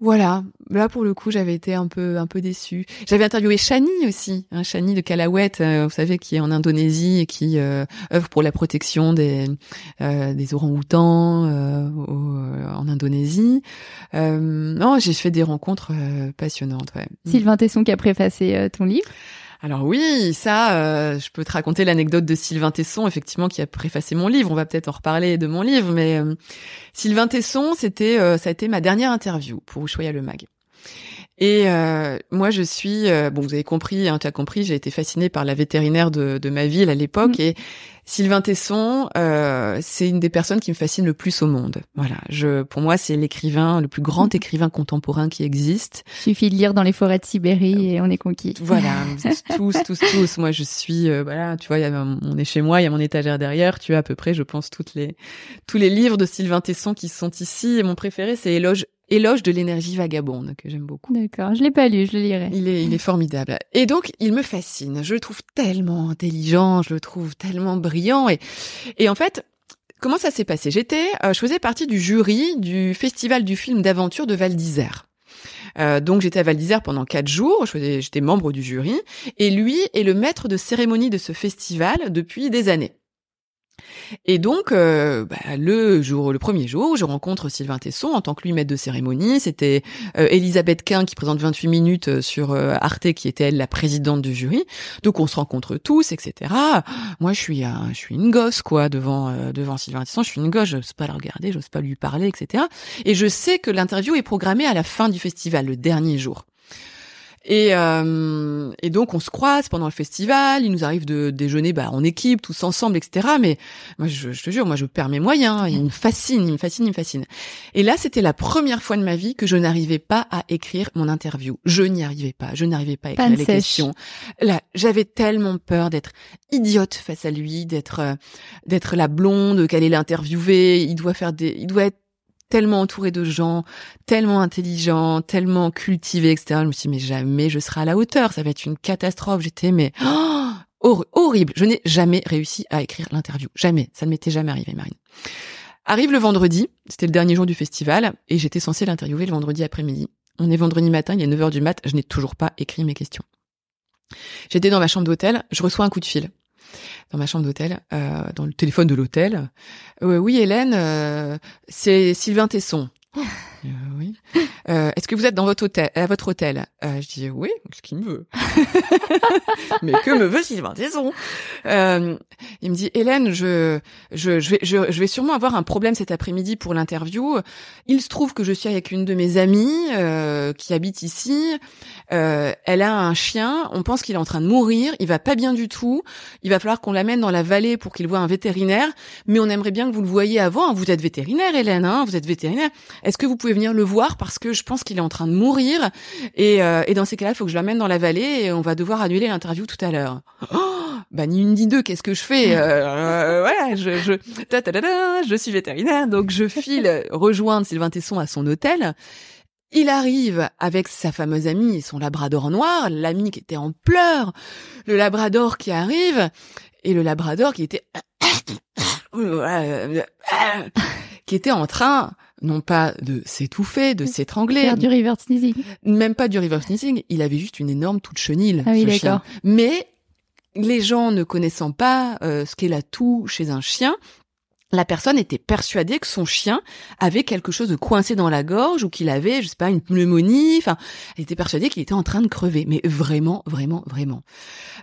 voilà, là pour le coup j'avais été un peu un peu déçue. J'avais interviewé Shani aussi, hein, Shani de Kalawet, euh, vous savez qui est en Indonésie et qui euh, œuvre pour la protection des euh, des orang-outans euh, euh, en Indonésie. Euh, non, j'ai fait des rencontres passionnantes. Ouais. Sylvain Tesson qui a préfacé ton livre. Alors oui, ça, euh, je peux te raconter l'anecdote de Sylvain Tesson, effectivement, qui a préfacé mon livre. On va peut-être en reparler de mon livre, mais euh, Sylvain Tesson, c'était, euh, ça a été ma dernière interview pour Ushuaïa le Mag. Et euh, moi, je suis, euh, bon, vous avez compris, hein, tu as compris, j'ai été fascinée par la vétérinaire de, de ma ville à l'époque, et Sylvain Tesson, euh, c'est une des personnes qui me fascine le plus au monde. Voilà, je, pour moi, c'est l'écrivain, le plus grand écrivain contemporain qui existe. Suffit de lire dans les forêts de Sibérie et on est conquis. Voilà, tous, tous, tous. Moi, je suis, euh, voilà, tu vois, y a, on est chez moi, il y a mon étagère derrière. Tu as à peu près, je pense, toutes les, tous les livres de Sylvain Tesson qui sont ici. Et mon préféré, c'est Éloge, Éloge de l'énergie vagabonde, que j'aime beaucoup. D'accord, je l'ai pas lu, je le lirai. Il est, il est formidable. Et donc, il me fascine. Je le trouve tellement intelligent, je le trouve tellement brillant. Et, et en fait, comment ça s'est passé? J'étais, euh, je faisais partie du jury du festival du film d'aventure de Val d'Isère. Euh, donc j'étais à Val d'Isère pendant quatre jours, je faisais- j'étais membre du jury, et lui est le maître de cérémonie de ce festival depuis des années. Et donc, euh, bah, le jour, le premier jour, je rencontre Sylvain Tesson en tant que lui maître de cérémonie. C'était euh, Elisabeth Quint qui présente 28 minutes euh, sur euh, Arte, qui était elle la présidente du jury. Donc on se rencontre tous, etc. Moi, je suis, un, je suis une gosse quoi devant euh, devant Sylvain Tesson. Je suis une gosse, je n'ose pas le regarder, j'ose pas lui parler, etc. Et je sais que l'interview est programmée à la fin du festival, le dernier jour. Et, euh, et donc on se croise pendant le festival, il nous arrive de déjeuner bah, en équipe, tous ensemble, etc. Mais moi, je, je te jure, moi, je perds mes moyens. Il me fascine, il me fascine, il me fascine. Et là, c'était la première fois de ma vie que je n'arrivais pas à écrire mon interview. Je n'y arrivais pas. Je n'arrivais pas à écrire Panne les sèche. questions. Là, j'avais tellement peur d'être idiote face à lui, d'être euh, d'être la blonde qu'elle allait l'interviewer. Il doit faire des, il doit être tellement entouré de gens, tellement intelligents, tellement cultivés, etc. Je me suis dit, mais jamais je serai à la hauteur. Ça va être une catastrophe. J'étais, mais oh, hor- horrible. Je n'ai jamais réussi à écrire l'interview. Jamais. Ça ne m'était jamais arrivé, Marine. Arrive le vendredi, c'était le dernier jour du festival, et j'étais censée l'interviewer le vendredi après-midi. On est vendredi matin, il est 9h du mat, je n'ai toujours pas écrit mes questions. J'étais dans ma chambre d'hôtel, je reçois un coup de fil. Dans ma chambre d'hôtel, euh, dans le téléphone de l'hôtel. Euh, oui, Hélène, euh, c'est Sylvain Tesson. Euh, oui. Euh, Est-ce que vous êtes dans votre hôtel, à votre hôtel? Euh, Je dis oui, ce qu'il me veut. Mais que me veut Sylvain Tesson euh, Il me dit Hélène, je, je, je, vais, je, vais sûrement avoir un problème cet après-midi pour l'interview. Il se trouve que je suis avec une de mes amies euh, qui habite ici. Elle a un chien. On pense qu'il est en train de mourir. Il va pas bien du tout. Il va falloir qu'on l'amène dans la vallée pour qu'il voit un vétérinaire. Mais on aimerait bien que vous le voyiez avant. Vous êtes vétérinaire, Hélène. Hein? Vous êtes vétérinaire. Est-ce que vous pouvez venir le voir parce que je pense qu'il est en train de mourir et, euh, et dans ces cas-là, il faut que je l'amène dans la vallée et on va devoir annuler l'interview tout à l'heure. Oh, bah ni une ni deux, qu'est-ce que je fais? Euh, euh, Voilà, je je ta, ta, je suis vétérinaire, donc je file rejoindre Sylvain Tesson à son hôtel. Il arrive avec sa fameuse amie et son labrador noir, l'ami qui était en pleurs, le labrador qui arrive et le labrador qui était qui était en train non pas de s'étouffer, de s'étrangler, Faire du river sneezing. même pas du river sneezing, il avait juste une énorme toute chenille. Ah oui, ce chien. Mais les gens ne connaissant pas euh, ce qu'est la toux chez un chien, la personne était persuadée que son chien avait quelque chose de coincé dans la gorge ou qu'il avait, je sais pas, une pneumonie. Enfin, elle était persuadée qu'il était en train de crever. Mais vraiment, vraiment, vraiment.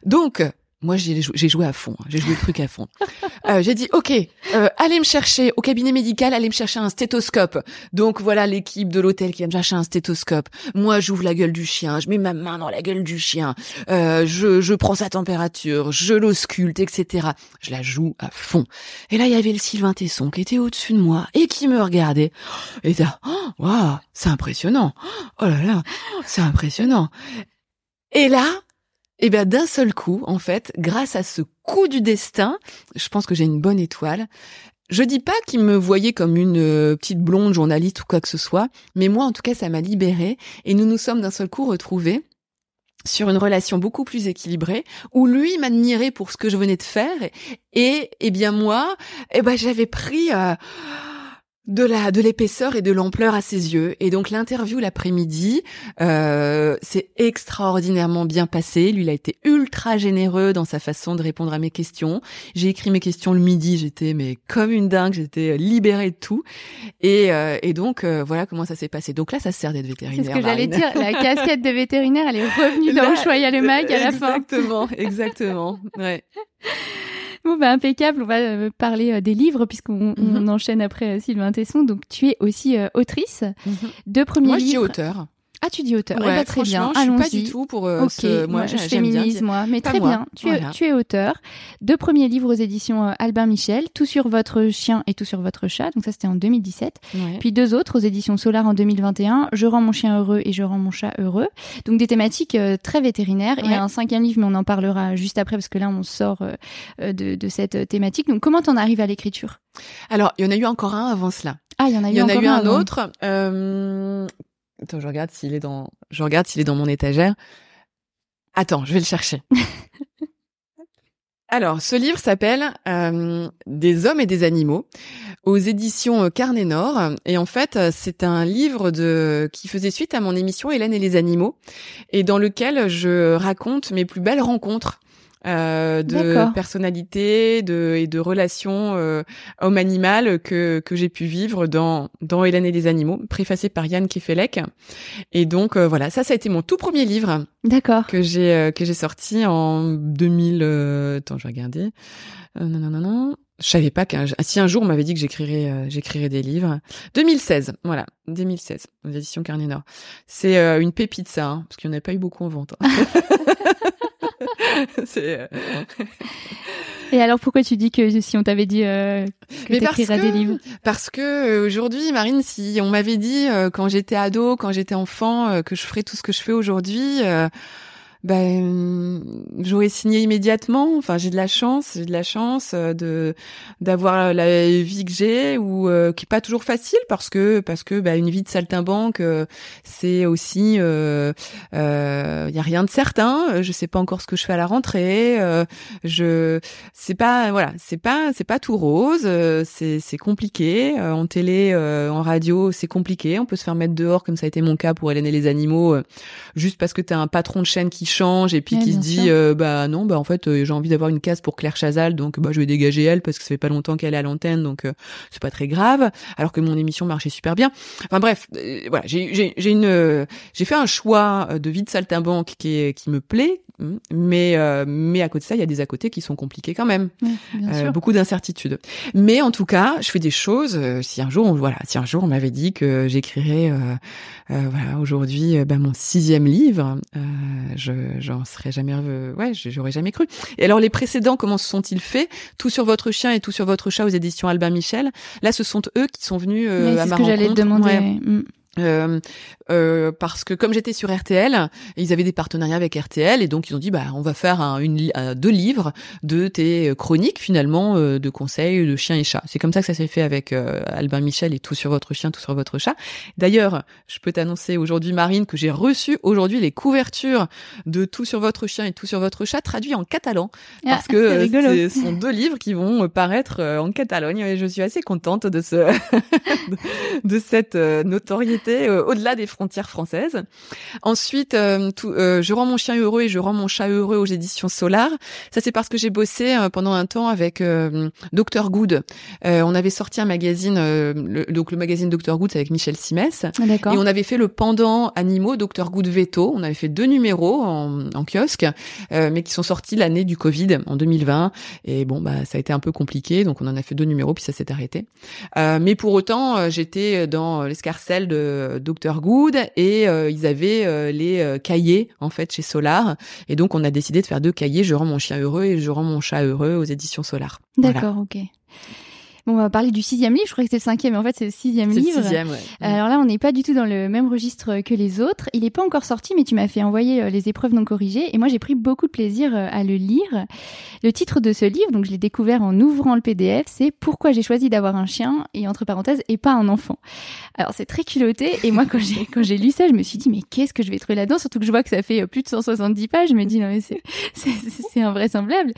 Donc, moi, j'ai jou- j'ai joué à fond. hein. J'ai joué le truc à fond. Euh, j'ai dit, OK, euh, allez me chercher au cabinet médical, allez me chercher un stéthoscope. Donc, voilà l'équipe de l'hôtel qui va me chercher un stéthoscope. Moi, j'ouvre la gueule du chien, je mets ma main dans la gueule du chien, euh, je, je prends sa température, je l'ausculte, etc. Je la joue à fond. Et là, il y avait le Sylvain Tesson qui était au-dessus de moi et qui me regardait. Et là, oh, waouh, c'est impressionnant. Oh là là, c'est impressionnant. Et là, eh bien, d'un seul coup, en fait, grâce à ce coup du destin, je pense que j'ai une bonne étoile. je dis pas qu'il me voyait comme une euh, petite blonde journaliste ou quoi que ce soit, mais moi en tout cas ça m'a libérée et nous nous sommes d'un seul coup retrouvés sur une relation beaucoup plus équilibrée où lui m'admirait pour ce que je venais de faire et, eh bien moi eh ben j'avais pris euh, de la de l'épaisseur et de l'ampleur à ses yeux. Et donc l'interview l'après-midi euh, s'est extraordinairement bien passé lui il a été ultra généreux dans sa façon de répondre à mes questions. J'ai écrit mes questions le midi j'étais mais comme une dingue j'étais libérée de tout. Et, euh, et donc euh, voilà comment ça s'est passé. Donc là ça sert d'être vétérinaire c'est ce que j'allais dire. La casquette de vétérinaire elle est revenue dans Choya le mag à la fin. exactement exactement ouais Bon, bah, impeccable. On va euh, parler euh, des livres puisqu'on on enchaîne après euh, Sylvain Tesson. Donc, tu es aussi autrice. Mhm. Deux premiers Moi, livres. je dis auteur. Ah, tu dis auteur. Ouais, eh ben, très bien. Je suis pas du tout pour. Euh, ce... Moi, je féminise moi, mais pas très moi. bien. Tu, Voilà. es, tu es auteur. Deux premiers livres aux éditions euh, Albin Michel, Tout sur votre chien et Tout sur votre chat. Donc ça, c'était en 2017. Ouais. Puis deux autres aux éditions Solar en 2021, Je rends mon chien heureux et Je rends mon chat heureux. Donc des thématiques euh, très vétérinaires. Et Ouais. un cinquième livre, mais on en parlera juste après parce que là, on sort euh, euh, de, de cette thématique. Donc comment t'en arrives à l'écriture? Alors, il y en a eu encore un avant cela. Ah, il y en a eu Il y en a eu un autre. Euh... Attends, je regarde s'il est dans. Je regarde s'il est dans mon étagère. Attends, je vais le chercher. Alors, ce livre s'appelle euh, Des hommes et des animaux aux éditions euh, Carnet Nord. Et en fait, euh, c'est un livre de qui faisait suite à mon émission Hélène et les animaux, et dans lequel je raconte mes plus belles rencontres. Euh, de personnalité de, et de relations euh, homme-animal que, que j'ai pu vivre dans, dans Hélène et les animaux, préfacé par Yann Kefelec. Et donc euh, voilà, ça, ça a été mon tout premier livre D'accord. que j'ai euh, que j'ai sorti en 2000. euh, attends, je vais regarder. Euh, non, non, non, non. Je savais pas qu'un si un jour on m'avait dit que j'écrirais euh, j'écrirais des livres. 2016, voilà, 2016, aux éditions Carnet Nord. C'est euh, une pépite ça, hein, parce qu'il n'y en a pas eu beaucoup en vente. hein. C'est euh, Et alors pourquoi tu dis que si on t'avait dit euh, que t'écrirais des livres? Parce que euh, aujourd'hui, Marine, si on m'avait dit euh, quand j'étais ado, quand j'étais enfant, euh, que je ferais tout ce que je fais aujourd'hui, euh, ben j'aurais signé immédiatement. Enfin, j'ai de la chance, j'ai de la chance euh, de d'avoir la vie que j'ai ou euh, qui est pas toujours facile parce que parce que bah, une vie de saltimbanque, euh, c'est aussi il euh, euh, y a rien de certain. Je sais pas encore ce que je fais à la rentrée. je c'est pas voilà c'est pas c'est pas tout rose c'est c'est compliqué en télé en radio c'est compliqué on peut se faire mettre dehors comme ça a été mon cas pour Hélène et les animaux juste parce que t'as un patron de chaîne qui change et puis Ouais, qui se dit euh, bah non bah en fait euh, j'ai envie d'avoir une case pour Claire Chazal donc bah je vais dégager elle parce que ça fait pas longtemps qu'elle est à l'antenne donc euh, c'est pas très grave alors que mon émission marchait super bien. Enfin bref euh, voilà j'ai j'ai j'ai une j'ai fait un choix de vie de saltimbanque qui est qui me plaît mais euh, mais à côté de ça il y a des à côté qui sont compliqués quand même bien euh, beaucoup d'incertitudes. Mais en tout cas, je fais des choses. euh, si un jour, on, voilà, si un jour on m'avait dit que j'écrirais, euh, voilà, aujourd'hui, ben, mon sixième livre, euh, je, j'en serais jamais, ouais, j'aurais jamais cru. Et alors les précédents, comment se sont-ils faits? Tout sur votre chien et tout sur votre chat aux éditions Albin Michel. Là, ce sont eux qui sont venus à c'est ma ce que j'allais te rencontre. demander. Ouais. Mm. Euh, euh, parce que comme j'étais sur RTL, ils avaient des partenariats avec RTL et donc ils ont dit bah on va faire un, une, un- deux livres de tes chroniques finalement euh, de conseils de chiens et chats. C'est comme ça que ça s'est fait avec euh, Albin Michel et tout sur votre chien, tout sur votre chat. D'ailleurs, je peux t'annoncer aujourd'hui Marine que j'ai reçu aujourd'hui les couvertures de tout sur votre chien et tout sur votre chat traduits en catalan Ah, parce que ce sont deux livres qui vont euh, paraître euh, en Catalogne et je suis assez contente de ce de cette euh, euh, au-delà des frontières françaises. Ensuite, euh, tout, euh, je rends mon chien heureux et je rends mon chat heureux aux éditions Solar. Ça c'est parce que j'ai bossé euh, pendant un temps avec euh, Dr Good. Euh, on avait sorti un magazine, euh, le- donc le magazine Dr Good avec Michel Simès. Ah. Et on avait fait le pendant animaux Dr Good Veto. On avait fait deux numéros en, en kiosque, euh, mais qui sont sortis l'année du Covid en 2020. Et bon, bah ça a été un peu compliqué, donc on en a fait deux numéros puis ça s'est arrêté. Euh, mais pour autant, j'étais dans l'escarcelle de Dr Good et euh, ils avaient euh, les euh, cahiers en fait chez Solar. Et donc on a décidé de faire deux cahiers. Je rends mon chien heureux et je rends mon chat heureux aux éditions Solar. D'accord, ok. Bon, on va parler du sixième livre. Je crois que c'est le cinquième, mais en fait, c'est le sixième livre. le sixième, ouais. Alors là, on n'est pas du tout dans le même registre que les autres. Il n'est pas encore sorti, mais tu m'as fait envoyer euh, les épreuves non corrigées. Et moi, j'ai pris beaucoup de plaisir euh, à le lire. Le titre de ce livre, donc je l'ai découvert en ouvrant le PDF, c'est Pourquoi j'ai choisi d'avoir un chien, et entre parenthèses, et pas un enfant. Alors c'est très culotté. Et moi, quand j'ai, quand j'ai lu ça, je me suis dit, mais qu'est-ce que je vais trouver là-dedans? Surtout que je vois que ça fait euh, plus de 170 pages. Je me dis, non, mais c'est, c'est, c'est invraisemblable.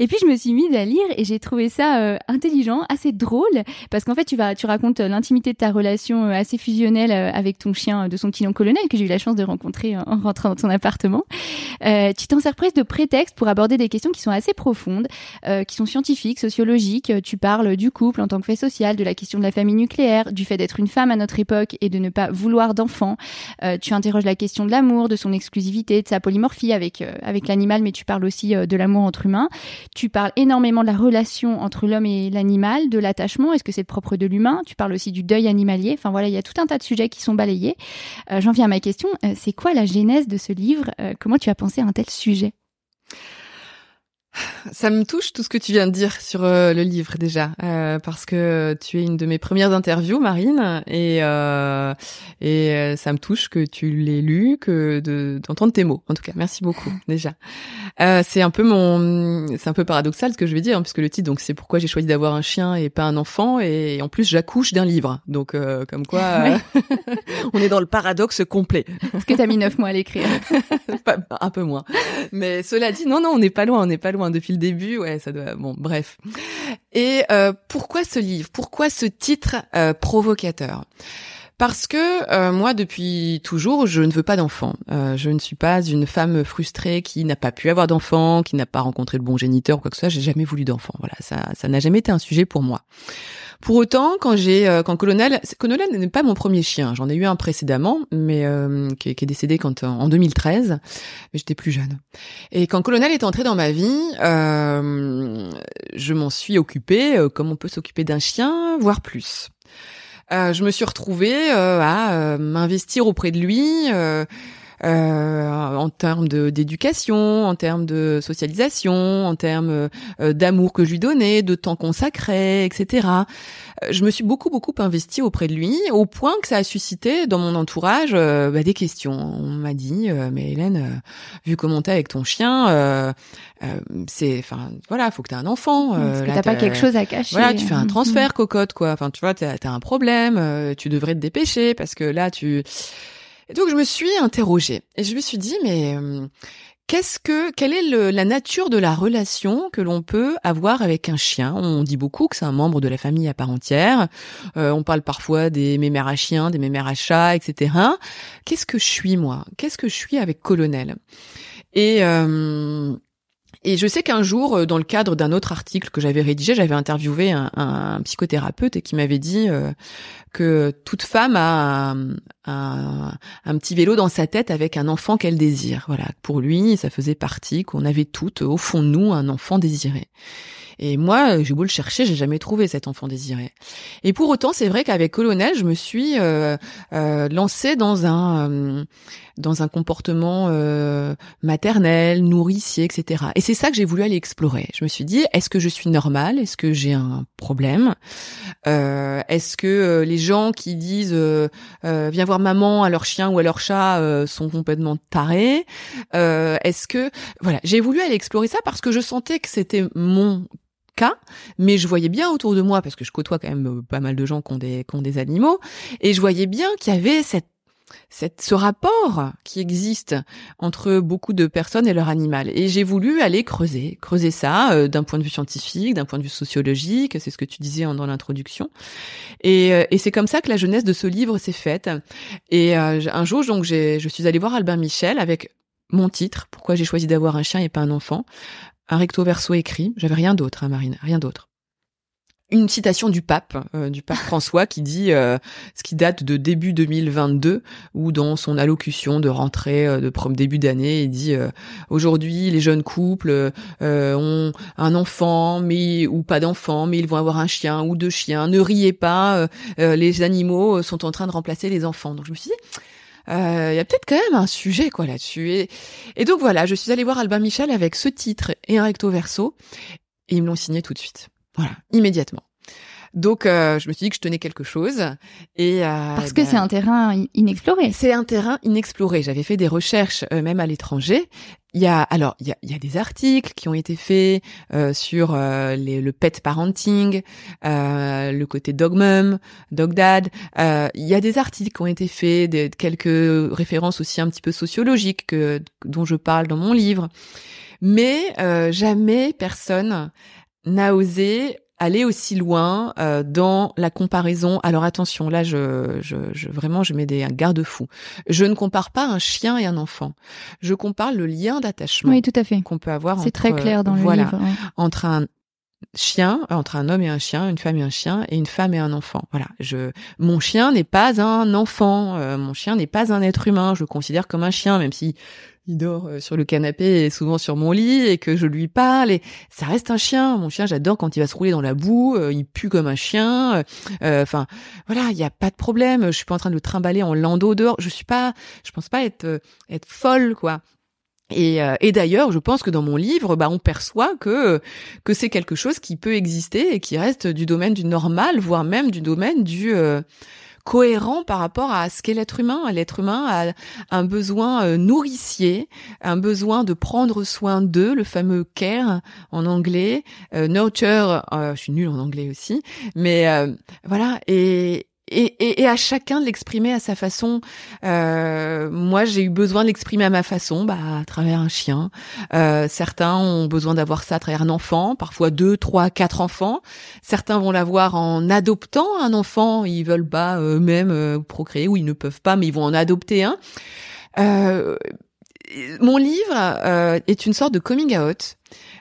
Et puis, je me suis mise à lire et j'ai trouvé ça euh, intelligent, assez drôle, parce qu'en fait, tu vas, tu racontes euh, l'intimité de ta relation euh, assez fusionnelle euh, avec ton chien de son petit nom colonel que j'ai eu la chance de rencontrer en rentrant dans ton appartement. Tu t'en sers presque de prétexte pour aborder des questions qui sont assez profondes, qui sont scientifiques, sociologiques. Tu parles du couple en tant que fait social, de la question de la famille nucléaire, du fait d'être une femme à notre époque et de ne pas vouloir d'enfants. Tu interroges la question de l'amour, de son exclusivité, de sa polymorphie avec avec l'animal, mais tu parles aussi de l'amour entre humains. Tu parles énormément de la relation entre l'homme et l'animal, de l'attachement. Est-ce que c'est propre de l'humain? Tu parles aussi du deuil animalier. Enfin voilà, il y a tout un tas de sujets qui sont balayés. Euh, J'en viens à ma question. Euh, c'est quoi la genèse de ce livre? Euh, Comment tu as pensé à un tel sujet? Ça me touche tout ce que tu viens de dire sur euh, le livre déjà, euh, parce que tu es une de mes premières interviews, Marine, et euh, et euh, ça me touche que tu l'aies lu, que de d'entendre tes mots. En tout cas, merci beaucoup déjà. Euh, c'est un peu mon, c'est un peu paradoxal ce que je vais dire, hein, puisque le titre donc c'est pourquoi j'ai choisi d'avoir un chien et pas un enfant, et en plus j'accouche d'un livre, donc euh, comme quoi on est dans le paradoxe complet. Est-ce que tu as mis neuf mois à l'écrire un peu moins. Mais cela dit, non, non, on n'est pas loin, on n'est pas loin depuis le début. Ouais, ça doit. Bon, bref. Et euh, pourquoi ce livre? Pourquoi ce titre euh, provocateur? Parce que euh, moi, depuis toujours, je ne veux pas d'enfant. Euh, je ne suis pas une femme frustrée qui n'a pas pu avoir d'enfant, qui n'a pas rencontré le bon géniteur ou quoi que ce soit. J'ai jamais voulu d'enfant. Voilà, ça, ça n'a jamais été un sujet pour moi. Pour autant, quand j'ai, euh, quand Colonel, Colonel n'est pas mon premier chien. J'en ai eu un précédemment, mais euh, qui, est- qui est décédé quand en 2013. Mais j'étais plus jeune. Et quand Colonel est entré dans ma vie, euh, je m'en suis occupée euh, comme on peut s'occuper d'un chien, voire plus. Euh, je me suis retrouvée euh, à euh, m'investir auprès de lui. Euh, en termes de- d'éducation, en termes de socialisation, en termes euh, d'amour que je lui donnais, de temps consacré, etc. Euh, Je me suis beaucoup beaucoup investie auprès de lui, au point que ça a suscité dans mon entourage bah, des questions. On m'a dit, euh, mais Hélène, vu comment t'es avec ton chien, euh, euh, c'est, enfin, voilà, faut que t'aies un enfant. euh, Est-ce que t'as pas quelque chose à cacher voilà, tu fais un Mhm. transfert, cocotte, quoi. Enfin, tu vois, t'as as un problème, euh, tu devrais te dépêcher parce que là, tu. Donc, je me suis interrogée et je me suis dit, mais euh, qu'est-ce que, quelle est le- la nature de la relation que l'on peut avoir avec un chien? On dit beaucoup que c'est un membre de la famille à part entière. Euh, on parle parfois des mémères à chiens, des mémères à chats, etc. Qu'est-ce que je suis moi? Qu'est-ce que je suis avec Colonel? Et euh, et je sais qu'un jour, euh, dans le cadre d'un autre article que j'avais rédigé, j'avais interviewé un, un psychothérapeute et qui m'avait dit euh, que toute femme a un- un petit vélo dans sa tête avec un enfant qu'elle désire. Voilà, pour lui, ça faisait partie qu'on avait toutes au fond de nous un enfant désiré. Et moi, j'ai beau le chercher, j'ai jamais trouvé cet enfant désiré. Et pour autant, c'est vrai qu'avec Colonel, je me suis euh, euh, lancée dans un euh, dans un comportement euh, maternel, nourricier, etc. Et c'est ça que j'ai voulu aller explorer. Je me suis dit, est-ce que je suis normale? Est-ce que j'ai un problème? Euh, Est-ce que les gens qui disent viens voir maman à leur chien ou à leur chat euh, sont complètement tarés. Euh, Est-ce que voilà, j'ai voulu aller explorer ça parce que je sentais que c'était mon cas, mais je voyais bien autour de moi parce que je côtoie quand même euh, pas mal de gens qui ont des qui ont des animaux et je voyais bien qu'il y avait cette cette, ce rapport qui existe entre beaucoup de personnes et leur animal. Et j'ai voulu aller creuser, creuser ça euh, d'un point de vue scientifique, d'un point de vue sociologique, c'est ce que tu disais dans l'introduction. Et, euh, et c'est comme ça que la jeunesse de ce livre s'est faite. Et euh, un jour, donc, je suis allée voir Albert Michel avec mon titre, pourquoi j'ai choisi d'avoir un chien et pas un enfant, un recto verso écrit. J'avais rien d'autre, hein, Marine, rien d'autre une citation du pape, euh, du pape François, qui dit, euh, ce qui date de début 2022, où dans son allocution de rentrée euh, de prom- début d'année, il dit aujourd'hui les jeunes couples ont un enfant, mais ou pas d'enfant, mais ils vont avoir un chien ou deux chiens. Ne riez pas, les animaux sont en train de remplacer les enfants. Donc je me suis dit. Il y a peut-être quand même un sujet quoi là-dessus et, et donc voilà je suis allée voir Albin Michel avec ce titre et un recto verso et ils me l'ont signé tout de suite voilà, immédiatement. Donc, euh, je me suis dit que je tenais quelque chose. Et euh, parce que c'est un terrain inexploré. C'est un terrain inexploré. J'avais fait des recherches euh, même à l'étranger. Il y a alors il y a, il y a des articles qui ont été faits sur les, le pet parenting, le côté dog mom, dog dad. il y a des articles qui ont été faits, des, quelques références aussi un petit peu sociologiques que, dont je parle dans mon livre. Mais jamais personne n'a osé aller aussi loin euh, dans la comparaison. Alors attention, là, je, je, je vraiment, je mets des garde-fous. Je ne compare pas un chien et un enfant. Je compare le lien d'attachement. Oui, tout à fait. Qu'on peut avoir. C'est très clair dans le livre. Entre un chien, entre un homme et un chien, une femme et un chien, et une femme et un enfant. Voilà. Je, mon chien n'est pas un enfant. Euh, mon chien n'est pas un être humain. Je le considère comme un chien, même si il dort euh, sur le canapé et souvent sur mon lit et que je lui parle et ça reste un chien. Mon chien, j'adore quand il va se rouler dans la boue, euh, il pue comme un chien. Euh, enfin, voilà, il n'y a pas de problème. Je suis pas en train de le trimballer en landau dehors. Je suis pas, je pense pas être être folle quoi. Et, et d'ailleurs, je pense que dans mon livre, bah, on perçoit que que c'est quelque chose qui peut exister et qui reste du domaine du normal, voire même du domaine du cohérent par rapport à ce qu'est l'être humain. L'être humain a un besoin euh, nourricier, un besoin de prendre soin d'eux, le fameux care en anglais, euh, nurture, euh, je suis nulle en anglais aussi, mais voilà, et, et, et, à chacun de l'exprimer à sa façon. Euh, moi, j'ai eu besoin de l'exprimer à ma façon, bah, à travers un chien. Euh, certains ont besoin d'avoir ça à travers un enfant, parfois deux, trois, quatre enfants. Certains vont l'avoir en adoptant un enfant. Ils veulent pas eux-mêmes euh, procréer ou ils ne peuvent pas, mais ils vont en adopter un. Euh, mon livre est une sorte de coming out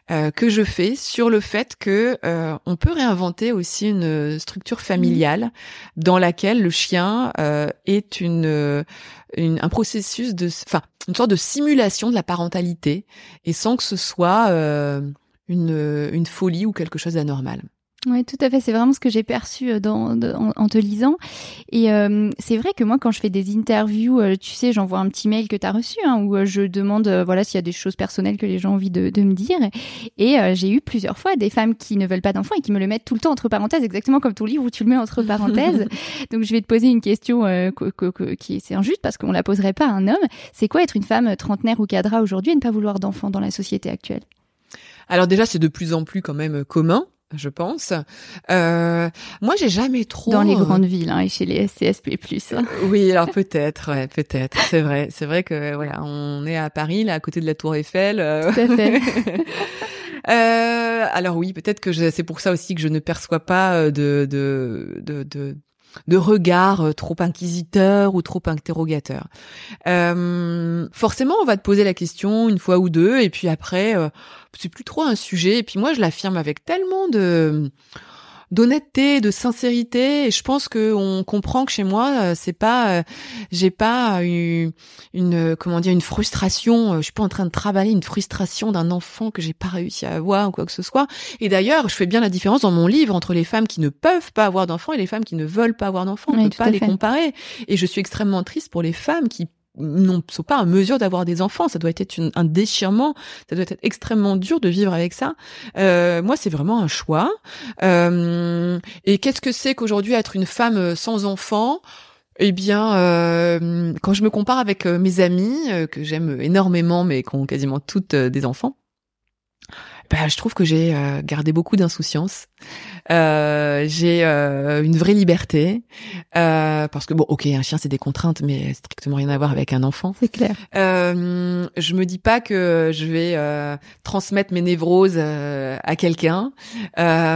euh, que je fais sur le fait que euh, on peut réinventer aussi une structure familiale dans laquelle le chien euh, est une, une, un processus de, enfin, une sorte de simulation de la parentalité et sans que ce soit une, une folie ou quelque chose d'anormal. Oui, tout à fait. C'est vraiment ce que j'ai perçu euh, dans, en, te lisant. Et euh, c'est vrai que moi, quand je fais des interviews, euh, tu sais, j'envoie un petit mail que tu as reçu, hein, où je demande, voilà, s'il y a des choses personnelles que les gens ont envie de, de me dire. Et j'ai eu plusieurs fois des femmes qui ne veulent pas d'enfants et qui me le mettent tout le temps entre parenthèses, exactement comme ton livre où tu le mets entre parenthèses. Donc, je vais te poser une question qui c'est injuste parce qu'on la poserait pas à un homme. C'est quoi être une femme trentenaire ou cadra aujourd'hui et ne pas vouloir d'enfants dans la société actuelle? Alors déjà, c'est de plus en plus quand même commun je pense. Euh, moi, j'ai jamais trop dans les euh, grandes villes hein, et chez les SCSP+. Hein. oui, alors peut-être, ouais, peut-être. C'est vrai, c'est vrai que voilà, on est à Paris, là, à côté de la Tour Eiffel. Euh... Tout à fait. euh, alors oui, peut-être que c'est pour ça aussi que je ne perçois pas euh, de de de, de de regard euh, trop inquisiteur ou trop interrogateur. Euh, forcément, on va te poser la question une fois ou deux, et puis après, euh, c'est plus trop un sujet. Et puis moi, je l'affirme avec tellement de d'honnêteté, de sincérité. Et je pense que on comprend que chez moi, euh, c'est pas, euh, j'ai pas eu une, comment dire, une frustration. Euh, je suis pas en train de travailler une frustration d'un enfant que j'ai pas réussi à avoir ou quoi que ce soit. Et d'ailleurs, je fais bien la différence dans mon livre entre les femmes qui ne peuvent pas avoir d'enfants et les femmes qui ne veulent pas avoir d'enfants. On ne peut pas les comparer. Et je suis extrêmement triste pour les femmes qui ne sont pas en mesure d'avoir des enfants. Ça doit être un déchirement. Ça doit être extrêmement dur de vivre avec ça. Euh, moi, c'est vraiment un choix. Euh, et qu'est-ce que c'est qu'aujourd'hui être une femme sans enfants? Eh bien, euh, quand je me compare avec mes amies que j'aime énormément, mais qui ont quasiment toutes des enfants, bah, je trouve que j'ai euh, gardé beaucoup d'insouciance. Euh, j'ai euh, une vraie liberté euh, parce que bon, ok, un chien c'est des contraintes, mais strictement rien à voir avec un enfant. C'est clair. je me dis pas que je vais transmettre mes névroses à quelqu'un. je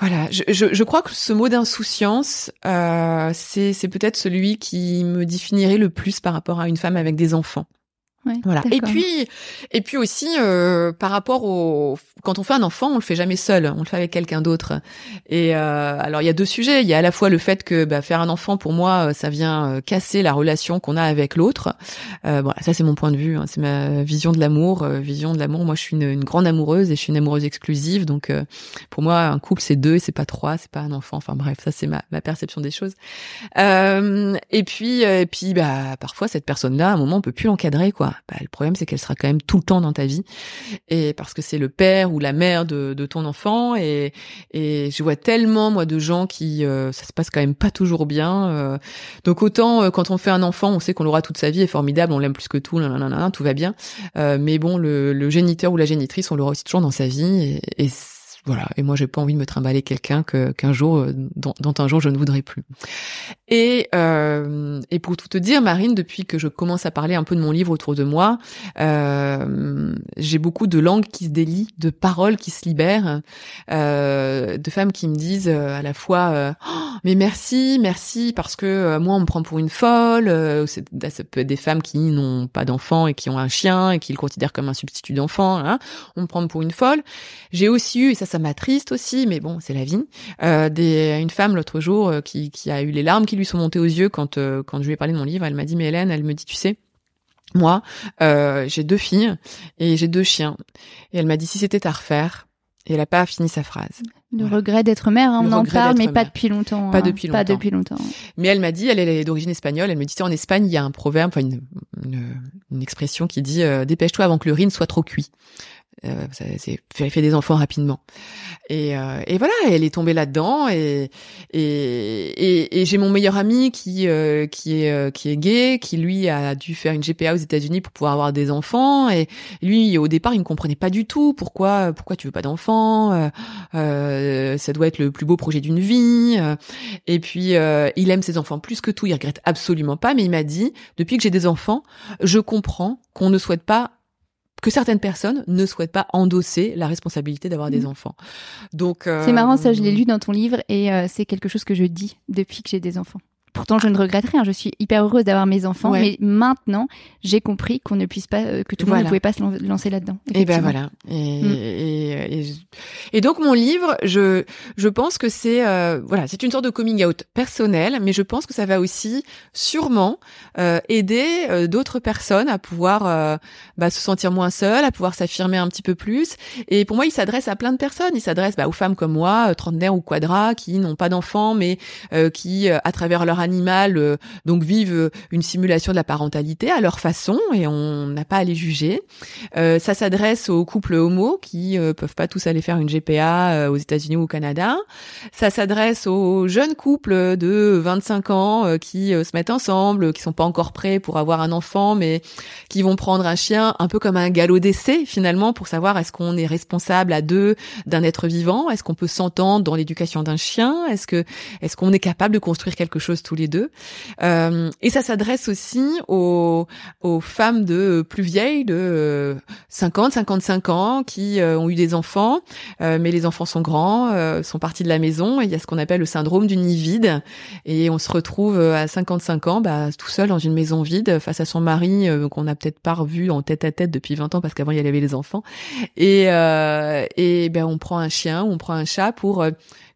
voilà, je, je, je, crois que ce mot d'insouciance, euh, c'est peut-être celui qui me définirait le plus par rapport à une femme avec des enfants voilà. Et puis, et puis aussi euh, par rapport au quand on fait un enfant, on le fait jamais seul, on le fait avec quelqu'un d'autre. Et euh, alors il y a deux sujets. Il y a à la fois le fait que bah, faire un enfant pour moi, euh, ça vient euh, casser la relation qu'on a avec l'autre. Euh, voilà, ça c'est mon point de vue, hein, c'est ma vision de l'amour. vision de l'amour. Moi, je suis une, une, grande amoureuse et je suis une amoureuse exclusive. Donc pour moi, un couple c'est deux, c'est pas trois, c'est pas un enfant. Enfin bref, ça c'est ma, ma perception des choses. et puis, et puis bah parfois cette personne-là, à un moment, on peut plus l'encadrer quoi bah, le problème c'est qu'elle sera quand même tout le temps dans ta vie. Et parce que c'est le père ou la mère de, de ton enfant. Et et je vois tellement moi de gens qui euh, ça se passe quand même pas toujours bien euh. donc autant euh, quand on fait un enfant on sait qu'on l'aura toute sa vie est formidable on l'aime plus que tout nanana, tout va bien. Mais bon le, le géniteur ou la génitrice on l'aura aussi toujours dans sa vie. Et, et voilà. Et moi, j'ai pas envie de me trimballer quelqu'un que qu'un jour, euh, dont, un jour, je ne voudrais plus. Et euh, et pour tout te dire, Marine, depuis que je commence à parler un peu de mon livre autour de moi, euh, j'ai beaucoup de langues qui se délient, de paroles qui se libèrent, euh, de femmes qui me disent euh, à la fois euh, oh, mais merci, merci parce que moi on me prend pour une folle. Bah, ça peut être des femmes qui n'ont pas d'enfants et qui ont un chien et qui le considèrent comme un substitut d'enfant. Hein. On me prend pour une folle. J'ai aussi eu et ça ça m'attriste aussi, mais bon, c'est la vie. Euh, des, une femme l'autre jour euh, qui, qui a eu les larmes qui lui sont montées aux yeux quand euh, quand je lui ai parlé de mon livre. Elle m'a dit, mais Hélène, elle me dit, tu sais, moi, j'ai deux filles et j'ai deux chiens. Et elle m'a dit, si c'était à refaire, et elle a pas fini sa phrase. Le regret d'être mère, hein, on en parle, mais pas depuis longtemps. Pas hein. depuis longtemps. Pas depuis longtemps. Mais elle m'a dit, elle est d'origine espagnole, elle me dit, en Espagne, il y a un proverbe, enfin une, une, une expression qui dit, dépêche-toi avant que le riz ne soit trop cuit. Euh, c'est fait, des enfants rapidement. Et, euh, et voilà, elle est tombée là-dedans. Et, et, et, et j'ai mon meilleur ami qui euh, qui est euh, qui est gay, qui lui a dû faire une GPA aux États-Unis pour pouvoir avoir des enfants. Et lui, au départ, il ne comprenait pas du tout pourquoi pourquoi tu veux pas d'enfants? Euh, ça doit être le plus beau projet d'une vie. Et puis il aime ses enfants plus que tout. Il regrette absolument pas. Mais il m'a dit depuis que j'ai des enfants, je comprends qu'on ne souhaite pas que certaines personnes ne souhaitent pas endosser la responsabilité d'avoir des mmh. enfants. Donc c'est marrant ça, je l'ai lu dans ton livre et euh, c'est quelque chose que je dis depuis que j'ai des enfants. Pourtant, je ne regrette rien. Je suis hyper heureuse d'avoir mes enfants, mais maintenant, j'ai compris qu'on ne puisse pas, euh, que tout le monde ne pouvait pas se lancer là-dedans. Et ben voilà. Et, mm. et, et, donc mon livre, je je pense que c'est euh, voilà, c'est une sorte de coming out personnel, mais je pense que ça va aussi sûrement euh, aider d'autres personnes à pouvoir bah, se sentir moins seules, à pouvoir s'affirmer un petit peu plus. Et pour moi, il s'adresse à plein de personnes. Il s'adresse bah, aux femmes comme moi, trentenaires ou quadra, qui n'ont pas d'enfants, mais qui, à travers leur animal euh, donc vivent euh, une simulation de la parentalité à leur façon et on n'a pas à les juger. Euh, ça s'adresse aux couples homo qui peuvent pas tous aller faire une GPA aux États-Unis ou au Canada. Ça s'adresse aux jeunes couples de 25 ans qui se mettent ensemble, qui sont pas encore prêts pour avoir un enfant, mais qui vont prendre un chien un peu comme un galop d'essai finalement pour savoir est-ce qu'on est responsable à deux d'un être vivant, est-ce qu'on peut s'entendre dans l'éducation d'un chien, est-ce que est-ce qu'on est capable de construire quelque chose tous les deux. Euh, et ça s'adresse aussi aux, aux femmes de plus vieilles, de 50, 55 ans, qui euh, ont eu des enfants, euh, mais les enfants sont grands, euh, sont partis de la maison. Et il y a ce qu'on appelle le syndrome du nid vide. Et on se retrouve à 55 ans, bah, tout seul dans une maison vide, face à son mari qu'on n'a peut-être pas revu en tête à tête depuis 20 ans parce qu'avant il y avait les enfants. Et, et ben on prend un chien on prend un chat pour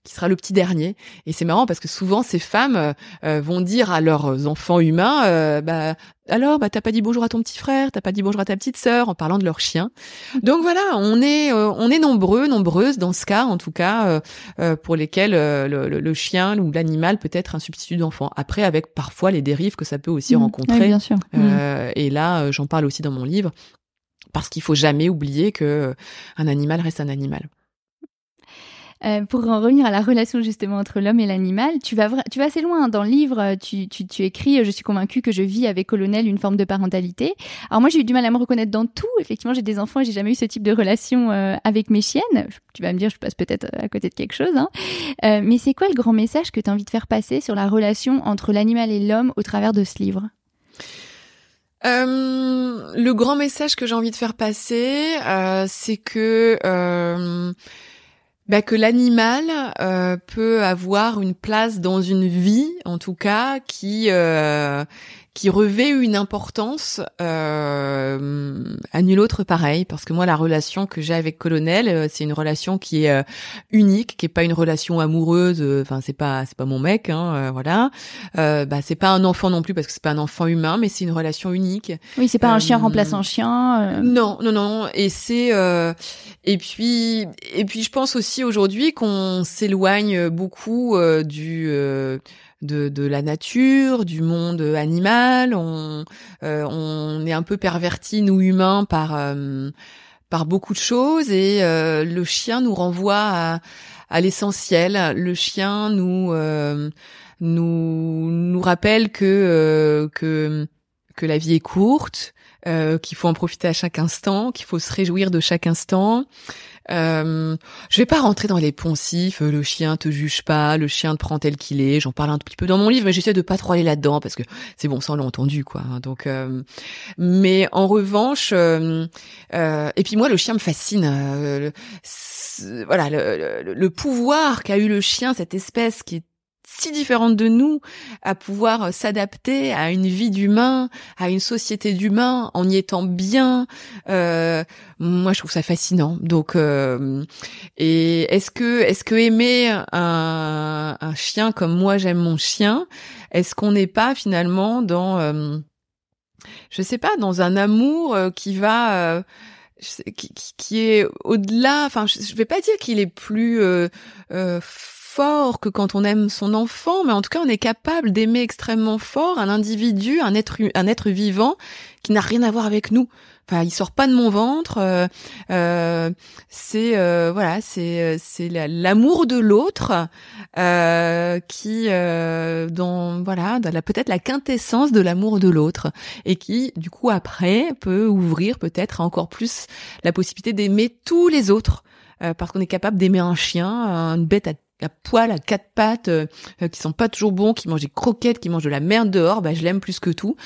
qui sera le petit dernier. Et c'est marrant parce que souvent ces femmes euh, euh, vont dire à leurs enfants humains, euh, bah alors bah t'as pas dit bonjour à ton petit frère, t'as pas dit bonjour à ta petite sœur en parlant de leur chien. Donc voilà, on est on est nombreux, nombreuses dans ce cas en tout cas pour lesquels le, le, chien ou l'animal peut être un substitut d'enfant. Après avec parfois les dérives que ça peut aussi mmh. rencontrer. bien sûr. Mmh. Et là j'en parle aussi dans mon livre parce qu'il faut jamais oublier que un animal reste un animal. Euh, pour en revenir à la relation justement entre l'homme et l'animal, tu vas, assez loin. Dans le livre, euh, tu écris euh, Je suis convaincue que je vis avec Colonel une forme de parentalité. Alors moi, j'ai eu du mal à me reconnaître dans tout. Effectivement, j'ai des enfants et j'ai jamais eu ce type de relation avec mes chiennes. Tu vas me dire, je passe peut-être à côté de quelque chose. Hein. mais c'est quoi le grand message que tu as envie de faire passer sur la relation entre l'animal et l'homme au travers de ce livre? Le grand message que j'ai envie de faire passer, c'est que bah, que l'animal euh, peut avoir une place dans une vie, en tout cas, qui euh, qui revêt une importance euh, à nul autre pareil parce que moi la relation que j'ai avec Colonel euh, c'est une relation qui est euh, unique qui est pas une relation amoureuse euh, enfin c'est pas c'est pas mon mec hein, voilà. Bah c'est pas un enfant non plus parce que c'est pas un enfant humain mais c'est une relation unique. Oui c'est pas un chien remplaçant chien non non non et c'est et puis et puis je pense aussi aujourd'hui qu'on s'éloigne beaucoup du de, de la nature, du monde animal. On, on est un peu perverti nous humains par par beaucoup de choses et le chien nous renvoie à, à l'essentiel. Le chien nous nous nous rappelle que que que la vie est courte, euh, qu'il faut en profiter à chaque instant, qu'il faut se réjouir de chaque instant. Euh, je vais pas rentrer dans les poncifs, euh, le chien te juge pas, le chien te prend tel qu'il est. J'en parle un petit peu dans mon livre, mais j'essaie de pas trop aller là-dedans parce que c'est bon, ça on l'a entendu quoi. Hein. Donc, euh, mais en revanche, euh, et puis moi le chien me fascine. voilà, le, le pouvoir qu'a eu le chien, cette espèce qui est si différente de nous, à pouvoir euh, s'adapter à une vie d'humain, à une société d'humains, en y étant bien. Euh, moi, je trouve ça fascinant. Donc, euh, et est-ce que, est-ce que aimer un, un, chien comme moi j'aime mon chien, est-ce qu'on n'est pas finalement dans, euh, je sais pas, dans un amour euh, qui va qui, qui, est au-delà. Enfin, je, je vais pas dire qu'il est plus euh, euh, fort que quand on aime son enfant, mais en tout cas, on est capable d'aimer extrêmement fort un individu, un être, un être vivant qui n'a rien à voir avec nous. Enfin, il sort pas de mon ventre. Euh, euh, c'est euh, voilà, c'est c'est l'amour de l'autre qui dans voilà, peut-être la quintessence de l'amour de l'autre et qui du coup après peut ouvrir peut-être encore plus la possibilité d'aimer tous les autres parce qu'on est capable d'aimer un chien, une bête à à poil, à quatre pattes, euh, euh, qui sont pas toujours bons, qui mangent des croquettes, qui mangent de la merde dehors, bah je l'aime plus que tout.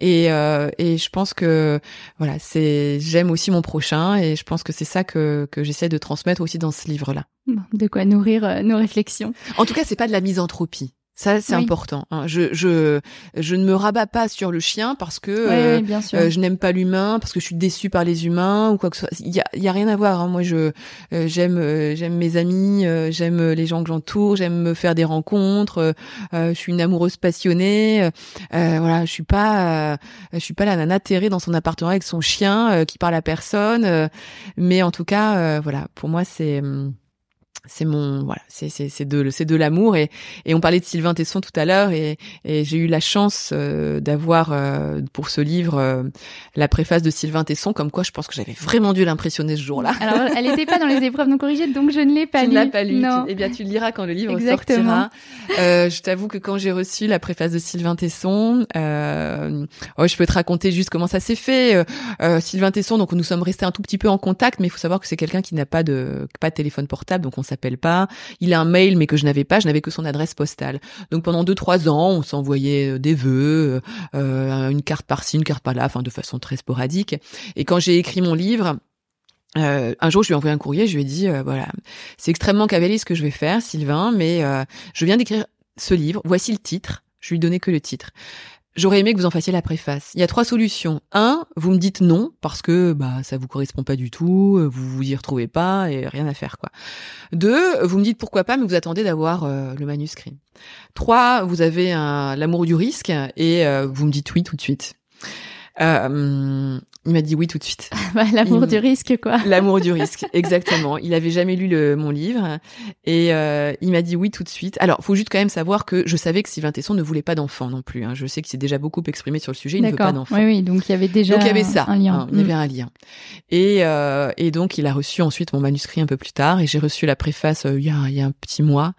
Et euh, et je pense que voilà, c'est j'aime aussi mon prochain et je pense que c'est ça que que j'essaie de transmettre aussi dans ce livre-là. de quoi nourrir nos réflexions. En tout cas, c'est pas de la misanthropie. Ça, c'est important. Hein. Je, je, je ne me rabats pas sur le chien parce que euh, euh, je n'aime pas l'humain, parce que je suis déçue par les humains ou quoi que ce soit. Il y a, y a rien à voir. Hein. Moi, je euh, j'aime j'aime mes amis, j'aime les gens que j'entoure, j'aime me faire des rencontres. je suis une amoureuse passionnée. voilà, je suis pas je suis pas la nana terrée dans son appartement avec son chien qui parle à personne. mais en tout cas, voilà, pour moi, c'est hum, c'est mon voilà c'est c'est c'est de c'est de l'amour et et on parlait de Sylvain Tesson tout à l'heure et et j'ai eu la chance euh, d'avoir euh, pour ce livre euh, la préface de Sylvain Tesson comme quoi je pense que j'avais vraiment dû l'impressionner ce jour-là. Alors elle n'était pas dans les épreuves non corrigées donc je ne l'ai pas lu. Tu ne l'as pas lu. Non. eh bien tu le liras quand le livre Exactement. sortira. je t'avoue que quand j'ai reçu la préface de Sylvain Tesson, oh, je peux te raconter juste comment ça s'est fait. Sylvain Tesson donc nous sommes restés un tout petit peu en contact mais il faut savoir que c'est quelqu'un qui n'a pas de pas de téléphone portable donc on s'appelle pas. Il a un mail mais que je n'avais pas, je n'avais que son adresse postale. Donc pendant deux trois ans, on s'envoyait euh, des vœux, euh, une carte par-ci, une carte par-là, enfin de façon très sporadique. Et quand j'ai écrit mon livre, euh, un jour, je lui ai envoyé un courrier, je lui ai dit, voilà, c'est extrêmement cavalier ce que je vais faire, Sylvain, mais je viens d'écrire ce livre, voici le titre, je lui donnais que le titre. J'aurais aimé que vous en fassiez la préface. Il y a trois solutions. Un, vous me dites non parce que bah ça vous correspond pas du tout, vous vous y retrouvez pas et rien à faire quoi. Deux, vous me dites pourquoi pas mais vous attendez d'avoir euh, le manuscrit. Trois, vous avez l'amour du risque et euh, vous me dites oui tout de suite. Euh, il m'a dit oui tout de suite. Bah, l'amour du risque, quoi. L'amour du risque, exactement. Il avait jamais lu le, mon livre et euh, il m'a dit oui tout de suite. Alors, faut juste quand même savoir que je savais que Sylvain Tesson ne voulait pas d'enfant non plus. Hein. Je sais qu'il s'est déjà beaucoup exprimé sur le sujet. Il ne veut pas d'enfant. Oui, oui. Donc il y avait déjà. Donc il y avait ça. Un lien. Hein, il y avait mm. un lien. Et euh, et donc il a reçu ensuite mon manuscrit un peu plus tard et j'ai reçu la préface euh, il y a il y a un petit mois.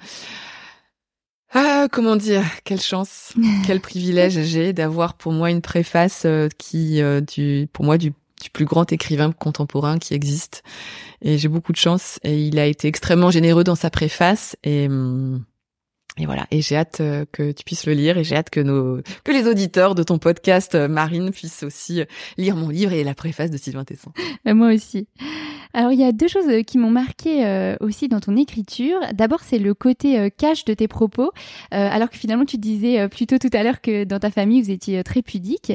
Ah, comment dire? Quelle chance, quel privilège j'ai d'avoir pour moi une préface euh, qui, euh, du, pour moi, du, du, plus grand écrivain contemporain qui existe. Et j'ai beaucoup de chance. Et il a été extrêmement généreux dans sa préface. Et hum, et voilà, et j'ai hâte euh, que tu puisses le lire et j'ai hâte que nos que les auditeurs de ton podcast Marine puissent aussi lire mon livre et la préface de Sylvain Tesson. Moi aussi. Alors il y a deux choses qui m'ont marqué aussi dans ton écriture. D'abord c'est le côté cash de tes propos, alors que finalement tu disais plutôt tout à l'heure que dans ta famille vous étiez très pudique.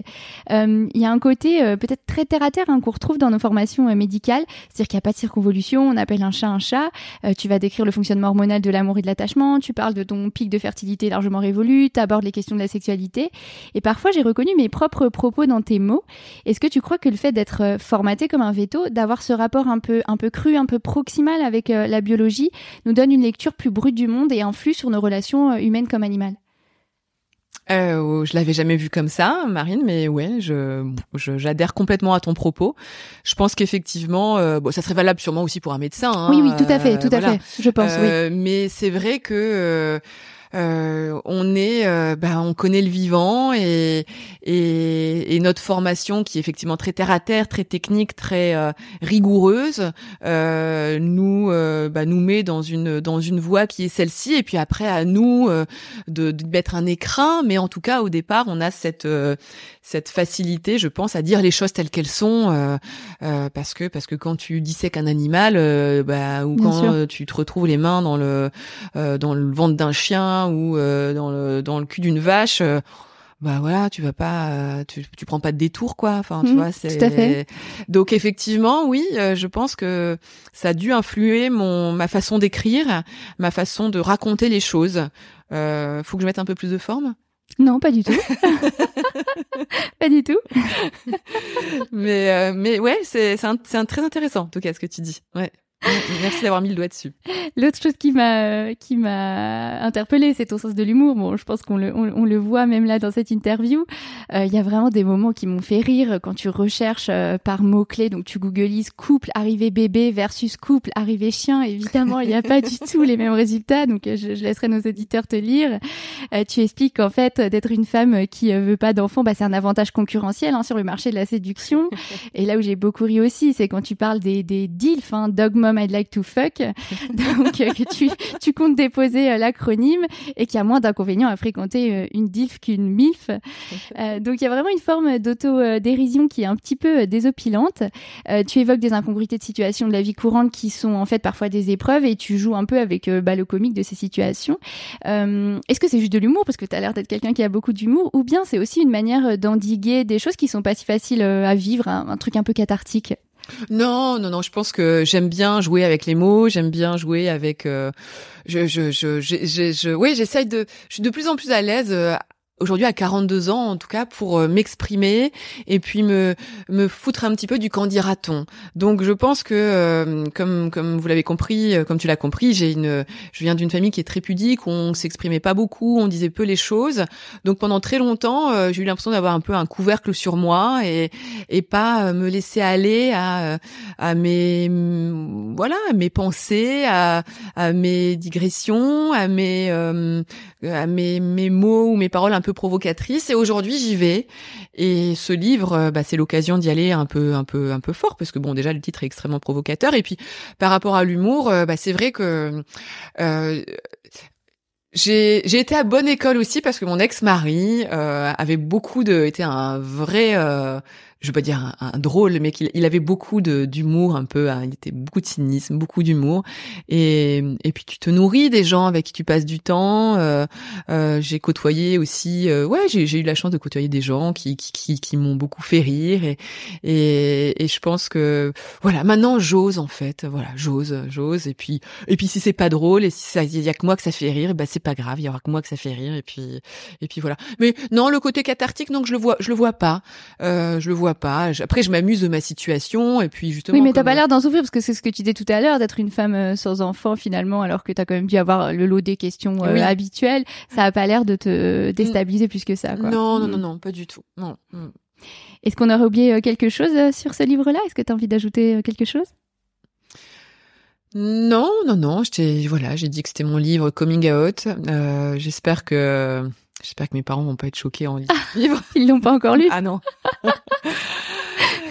Il y a un côté peut-être très terre à terre hein, qu'on retrouve dans nos formations médicales, c'est-à-dire qu'il n'y a pas de circonvolution, on appelle un chat un chat. tu vas décrire le fonctionnement hormonal de l'amour et de l'attachement, tu parles de ton pic de fertilité largement révolu, tu abordes les questions de la sexualité. Et parfois, j'ai reconnu mes propres propos dans tes mots. Est-ce que tu crois que le fait d'être euh, formaté comme un veto, d'avoir ce rapport un peu, un peu cru, un peu proximal avec euh, la biologie, nous donne une lecture plus brute du monde et influe sur nos relations euh, humaines comme animales Euh, je l'avais jamais vu comme ça, Marine, mais ouais, je j'adhère complètement à ton propos. Je pense qu'effectivement, euh, bon, ça serait valable sûrement aussi pour un médecin. Hein, oui, oui, tout à fait, tout à fait. Je pense. oui. Mais c'est vrai que euh, on est, euh, bah, on connaît le vivant et, et, et, notre formation qui est effectivement très terre à terre, très technique, très euh, rigoureuse, euh, nous bah, nous met dans une dans une voie qui est celle-ci. Et puis après à nous de, de mettre un écrin, mais en tout cas au départ on a cette cette facilité, je pense, à dire les choses telles qu'elles sont, parce que parce que quand tu dissèques un animal, bah, ou quand tu te retrouves les mains dans le dans le ventre d'un chien ou euh, dans le dans le cul d'une vache euh, bah voilà, tu vas pas, euh, tu, tu prends pas de détour quoi. Enfin, tu mmh, vois, c'est. Donc effectivement, oui, je pense que ça a dû influer mon ma façon d'écrire, ma façon de raconter les choses. Euh, faut que je mette un peu plus de forme? Non, pas du tout. pas du tout. mais mais ouais, c'est c'est un, très intéressant en tout cas ce que tu dis. Ouais. Merci d'avoir mis le doigt dessus. L'autre chose qui m'a qui m'a interpellée, c'est ton sens de l'humour. Bon, je pense qu'on le on, le voit même là dans cette interview. Euh, il y a vraiment des moments qui m'ont fait rire quand tu recherches euh, par mots clés. Donc tu googlises couple arrivé bébé versus couple arrivé chien. Évidemment, il n'y a pas du tout les mêmes résultats. Donc je, je laisserai nos auditeurs te lire. Euh, tu expliques qu'en fait d'être une femme qui veut pas d'enfants, bah, c'est un avantage concurrentiel hein, sur le marché de la séduction. Et là où j'ai beaucoup ri aussi, c'est quand tu parles des des DILF, hein, dogma I'd like to fuck. Donc, euh, que tu, tu comptes déposer euh, l'acronyme et qu'il y a moins d'inconvénients à fréquenter euh, une DILF qu'une MILF. donc, il y a vraiment une forme d'auto-dérision qui est un petit peu désopilante. tu évoques des incongruités de situation de la vie courante qui sont en fait parfois des épreuves et tu joues un peu avec bah, le comique de ces situations. Est-ce que c'est juste de l'humour? Parce que tu as l'air d'être quelqu'un qui a beaucoup d'humour ou bien c'est aussi une manière d'endiguer des choses qui sont pas si faciles à vivre, un truc un peu cathartique? Non, non, non. Je pense que j'aime bien jouer avec les mots. J'aime bien jouer avec. Euh, je, je, je, je, je, oui, j'essaye de. Je suis de plus en plus à l'aise euh, aujourd'hui à 42 ans en tout cas pour euh, m'exprimer et puis me me foutre un petit peu du candidaton. Donc je pense que euh, comme comme vous l'avez compris, euh, comme tu l'as compris, j'ai une je viens d'une famille qui est très pudique, on s'exprimait pas beaucoup, on disait peu les choses. Donc pendant très longtemps, j'ai eu l'impression d'avoir un peu un couvercle sur moi et et pas me laisser aller à à mes voilà, à mes pensées, à à mes digressions, à mes à mes mes mots ou mes paroles un peu provocatrice et aujourd'hui j'y vais. Et ce livre euh, bah, c'est l'occasion d'y aller un peu un peu un peu fort parce que bon déjà le titre est extrêmement provocateur et puis par rapport à l'humour euh, bah, c'est vrai que euh, j'ai j'ai été à bonne école aussi parce que mon ex-mari euh, avait beaucoup de était un vrai je veux pas dire un, drôle, mais qu'il il avait beaucoup d'humour un peu, hein, il était beaucoup de cynisme, beaucoup d'humour, et et puis tu te nourris des gens avec qui tu passes du temps. Euh, euh, j'ai côtoyé aussi, euh, ouais, j'ai eu la chance de côtoyer des gens qui qui qui, m'ont beaucoup fait rire, et, et et je pense que voilà, maintenant j'ose en fait, voilà, j'ose, j'ose, et puis et puis si c'est pas drôle et si ça y a que moi que ça fait rire, bah c'est pas grave, il y aura que moi que ça fait rire, et puis et puis voilà. Mais non, le côté cathartique, donc je le vois, je le vois pas, euh, je le vois pas. Après, je m'amuse de ma situation et puis justement. Oui, mais t'as pas l'air d'en souffrir parce que c'est ce que tu disais tout à l'heure, d'être une femme euh, sans enfant finalement, alors que t'as quand même dû avoir le lot des questions euh, habituelles. Ça a pas l'air de te déstabiliser plus que ça. Quoi. Non, non, non, mm. non, pas du tout. Non. Est-ce qu'on aurait oublié euh, quelque chose sur ce livre-là? Est-ce que tu as envie d'ajouter quelque chose? Non, non, non. voilà, j'ai dit que c'était mon livre coming out. j'espère que J'espère que mes parents vont pas être choqués en lisant. Ils l'ont pas encore lu. Ah non.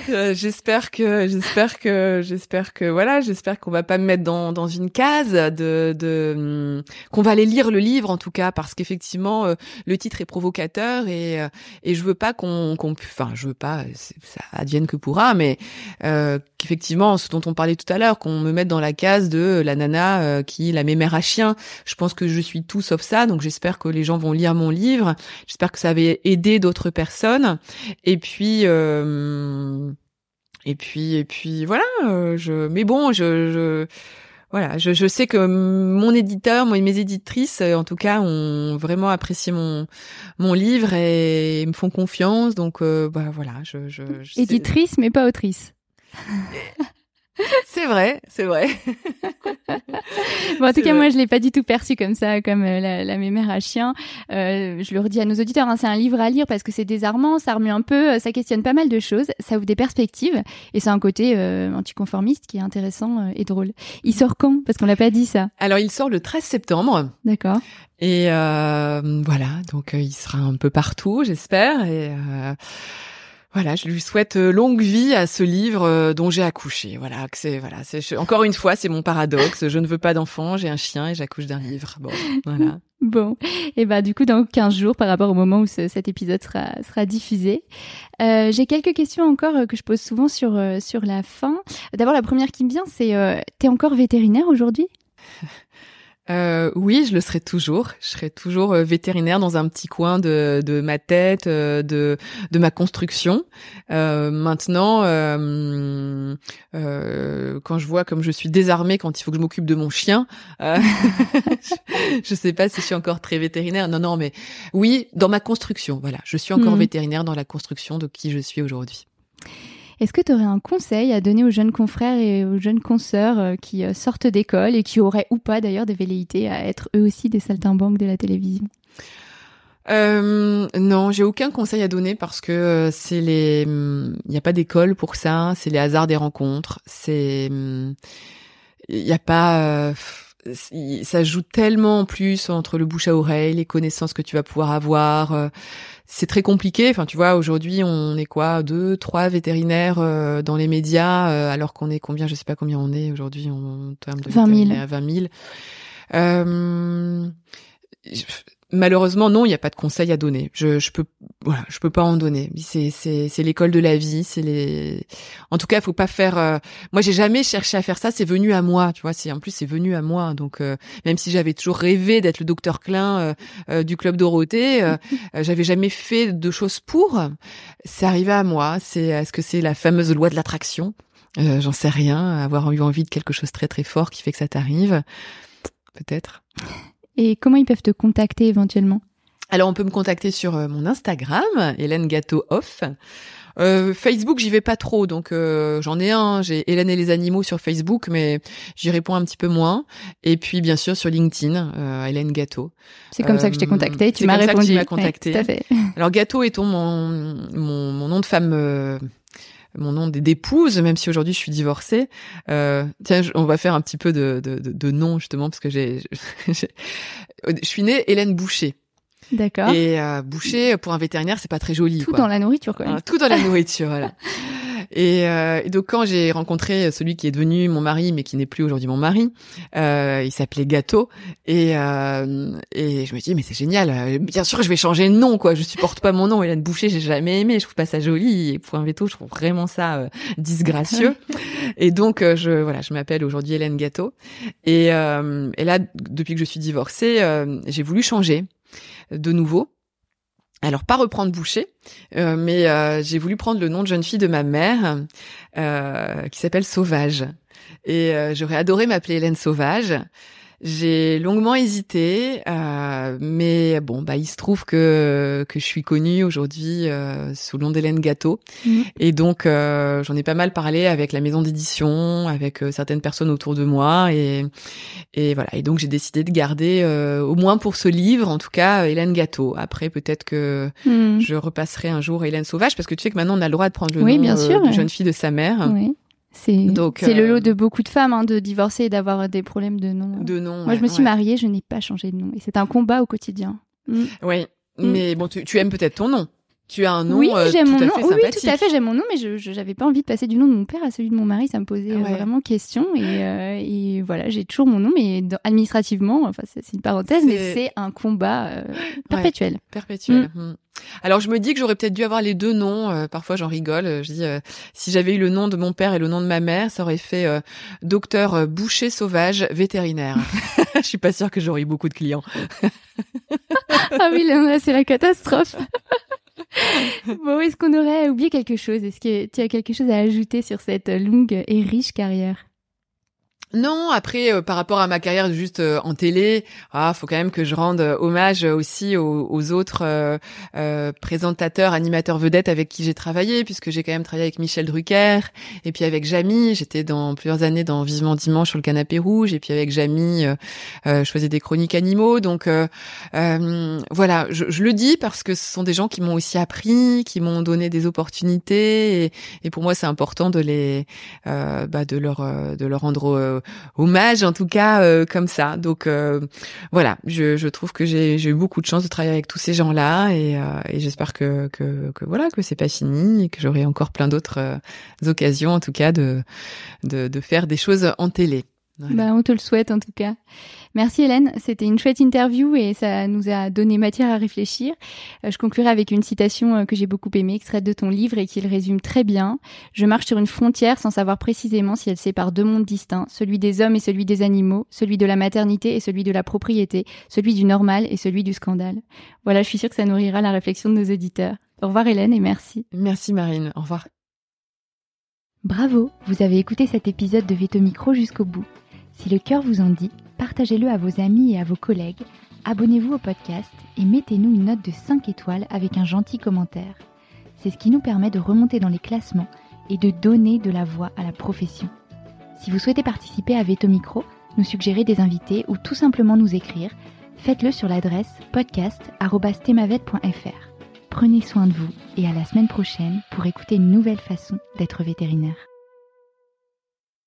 Euh, j'espère que j'espère que j'espère que voilà j'espère qu'on va pas me mettre dans dans une case de de hum, qu'on va aller lire le livre en tout cas parce qu'effectivement euh, le titre est provocateur et euh, et je veux pas qu'on qu'on enfin je veux pas ça advienne que pourra mais euh, qu'effectivement ce dont on parlait tout à l'heure qu'on me mette dans la case de la nana qui la mémère à chien. Je pense que je suis tout sauf ça donc j'espère que les gens vont lire mon livre. J'espère que ça va aider d'autres personnes. Et puis euh, et puis et puis voilà euh, je mais bon je, je voilà je, je sais que mon éditeur moi mes éditrices en tout cas ont vraiment apprécié mon mon livre et, me font confiance. Donc euh, bah voilà je, je, éditrice mais pas autrice c'est vrai, c'est vrai. bon, en tout cas, moi, je l'ai pas du tout perçu comme ça, comme euh, la, la mémère à chien. Euh, je le redis à nos auditeurs, hein, c'est un livre à lire parce que c'est désarmant, ça remue un peu, euh, ça questionne pas mal de choses, ça ouvre des perspectives et c'est un côté euh, anticonformiste qui est intéressant euh, et drôle. Il sort quand? Parce qu'on l'a pas dit ça. Alors, il sort le 13 septembre. D'accord. Et voilà, donc il sera un peu partout, j'espère. Et voilà, je lui souhaite euh, longue vie à ce livre euh, dont j'ai accouché. Voilà, c'est voilà, c'est encore une fois, c'est mon paradoxe. Je ne veux pas d'enfant, j'ai un chien et j'accouche d'un livre. Bon, voilà. Bon, et bah du coup dans 15 jours par rapport au moment où cet épisode sera sera diffusé, euh, j'ai quelques questions encore euh, que je pose souvent sur sur la fin. D'abord la première qui me vient, c'est euh, t'es encore vétérinaire aujourd'hui? euh, oui, je le serai toujours. Je serai toujours euh, vétérinaire dans un petit coin de, de ma tête, euh, de, de ma construction. Euh, maintenant, euh, quand je vois comme je suis désarmée quand il faut que je m'occupe de mon chien, je, je sais pas si je suis encore très vétérinaire. Non, non, mais oui, dans ma construction. Voilà, je suis encore mmh. vétérinaire dans la construction de qui je suis aujourd'hui. Est-ce que tu aurais un conseil à donner aux jeunes confrères et aux jeunes consoeurs euh, qui euh, sortent d'école et qui auraient ou pas d'ailleurs des velléités à être eux aussi des saltimbanques de la télévision? Euh, non, j'ai aucun conseil à donner parce que c'est les, il n'y a pas d'école pour ça, c'est les hasards des rencontres, c'est, il n'y a pas, ça joue tellement en plus entre le bouche à oreille, les connaissances que tu vas pouvoir avoir c'est très compliqué. Enfin, tu vois, aujourd'hui, on est quoi, deux, trois vétérinaires euh, dans les médias, euh, alors qu'on est combien, je sais pas combien on est aujourd'hui en termes de 20 000. 20 000. Euh, Malheureusement, non, il n'y a pas de conseil à donner. Je, je peux, voilà, je peux pas en donner. C'est, c'est, c'est l'école de la vie. C'est les. En tout cas, faut pas faire. Euh, moi, j'ai jamais cherché à faire ça. C'est venu à moi, tu vois. C'est en plus, c'est venu à moi. Donc, euh, même si j'avais toujours rêvé d'être le docteur Klein euh, du club Dorothée, j'avais jamais fait de choses pour. C'est arrivé à moi. C'est, est-ce que c'est la fameuse loi de l'attraction J'en sais rien. Avoir eu envie de quelque chose très très fort qui fait que ça t'arrive, peut-être. Et comment ils peuvent te contacter éventuellement? Alors, on peut me contacter sur euh, mon Instagram, Hélène Gâteau Off. Euh, Facebook, j'y vais pas trop, donc euh, j'en ai un. J'ai Hélène et les animaux sur Facebook, mais j'y réponds un petit peu moins. Et puis bien sûr sur LinkedIn, euh, Hélène Gâteau. C'est comme ça que je t'ai contacté. Tu m'as répondu. tu m'as contacté. tout à fait. Alors Gâteau est mon, mon, mon nom de femme euh, mon nom d'épouse, même si aujourd'hui je suis divorcée. Euh, tiens, on va faire un petit peu de, de, de, de nom justement parce que j'ai, je suis née Hélène Boucher. D'accord. Et euh, Boucher pour un vétérinaire, c'est pas très joli. Tout quoi. dans la nourriture, quoi. tout dans la nourriture, voilà. Et, euh, et, donc quand j'ai rencontré celui qui est devenu mon mari, mais qui n'est plus aujourd'hui mon mari, euh, il s'appelait Gâteau. Et, euh, et je me dis mais c'est génial. Bien sûr je vais changer de nom quoi. Je supporte pas mon nom. Hélène Boucher j'ai jamais aimé. Je trouve pas ça joli. Et pour un veto je trouve vraiment ça euh, disgracieux. et donc euh, je voilà je m'appelle aujourd'hui Hélène Gâteau. Et, euh, et là depuis que je suis divorcée j'ai voulu changer de nouveau. Alors pas reprendre Boucher, euh, mais euh, j'ai voulu prendre le nom de jeune fille de ma mère, euh, qui s'appelle Sauvage. Et j'aurais adoré m'appeler Hélène Sauvage. J'ai longuement hésité, euh, mais bon, bah il se trouve que que je suis connue aujourd'hui euh, sous le nom d'Hélène Gâteau, mmh. et donc euh, j'en ai pas mal parlé avec la maison d'édition, avec euh, certaines personnes autour de moi, et et voilà. Et donc j'ai décidé de garder, euh, au moins pour ce livre, en tout cas, Hélène Gâteau. Après, peut-être que mmh. je repasserai un jour Hélène Sauvage, parce que tu sais que maintenant on a le droit de prendre le oui, nom bien sûr, de jeune fille de sa mère. Oui. C'est le lot de beaucoup de femmes hein, de divorcer et d'avoir des problèmes de nom. De nom. Moi, je me suis ouais. mariée, je n'ai pas changé de nom et c'est un combat au quotidien. Mm. Oui, mm. mais bon, tu, tu aimes peut-être ton nom. Tu as un nom oui, euh, j'aime mon nom. oui, tout à fait, j'aime mon nom, mais je n'avais pas envie de passer du nom de mon père à celui de mon mari. Ça me posait Ouais. euh, vraiment question. Et, euh, et voilà, j'ai toujours mon nom, mais dans- administrativement, enfin, c'est une parenthèse, mais C'est- un combat euh, perpétuel. Perpétuel. Mm. Alors je me dis que j'aurais peut-être dû avoir les deux noms. euh, parfois j'en rigole. euh, Je dis euh, si j'avais eu le nom de mon père et le nom de ma mère, ça aurait fait euh, docteur boucher sauvage vétérinaire. Je suis pas sûre que j'aurais eu beaucoup de clients. ah oui, là, c'est la catastrophe. bon, est-ce qu'on aurait oublié quelque chose? Est-ce que tu as quelque chose à ajouter sur cette longue et riche carrière? Non, après euh, par rapport à ma carrière juste euh, en télé, ah faut quand même que je rende euh, hommage aussi aux, autres présentateurs, animateurs vedettes avec qui j'ai travaillé, puisque j'ai quand même travaillé avec Michel Drucker et puis avec Jamie. J'étais dans plusieurs années dans Vivement dimanche sur le canapé rouge et puis avec Jamie, je faisais des chroniques animaux. Donc voilà, je, le dis parce que ce sont des gens qui m'ont aussi appris, qui m'ont donné des opportunités et, et pour moi c'est important de les, bah, de leur de leur rendre euh, hommage en tout cas euh, comme ça. Donc euh, voilà, je, je, trouve que j'ai eu beaucoup de chance de travailler avec tous ces gens-là et, et j'espère que, que, que, voilà que c'est pas fini et que j'aurai encore plein d'autres occasions en tout cas de, de, de faire des choses en télé. Bah, on te le souhaite en tout cas. Merci Hélène, c'était une chouette interview et ça nous a donné matière à réfléchir. Euh, je conclurai avec une citation euh, que j'ai beaucoup aimée, extraite de ton livre et qui le résume très bien. Je marche sur une frontière sans savoir précisément si elle sépare deux mondes distincts, celui des hommes et celui des animaux, celui de la maternité et celui de la propriété, celui du normal et celui du scandale. Voilà, je suis sûre que ça nourrira la réflexion de nos éditeurs. Au revoir Hélène et merci. Merci Marine, au revoir. Bravo, vous avez écouté cet épisode de Veto Micro jusqu'au bout. Si le cœur vous en dit, partagez-le à vos amis et à vos collègues, abonnez-vous au podcast et mettez-nous une note de 5 étoiles avec un gentil commentaire. C'est ce qui nous permet de remonter dans les classements et de donner de la voix à la profession. Si vous souhaitez participer à Veto Micro, nous suggérer des invités ou tout simplement nous écrire, faites-le sur l'adresse podcast.stemavette.fr. Prenez soin de vous et à la semaine prochaine pour écouter une nouvelle façon d'être vétérinaire.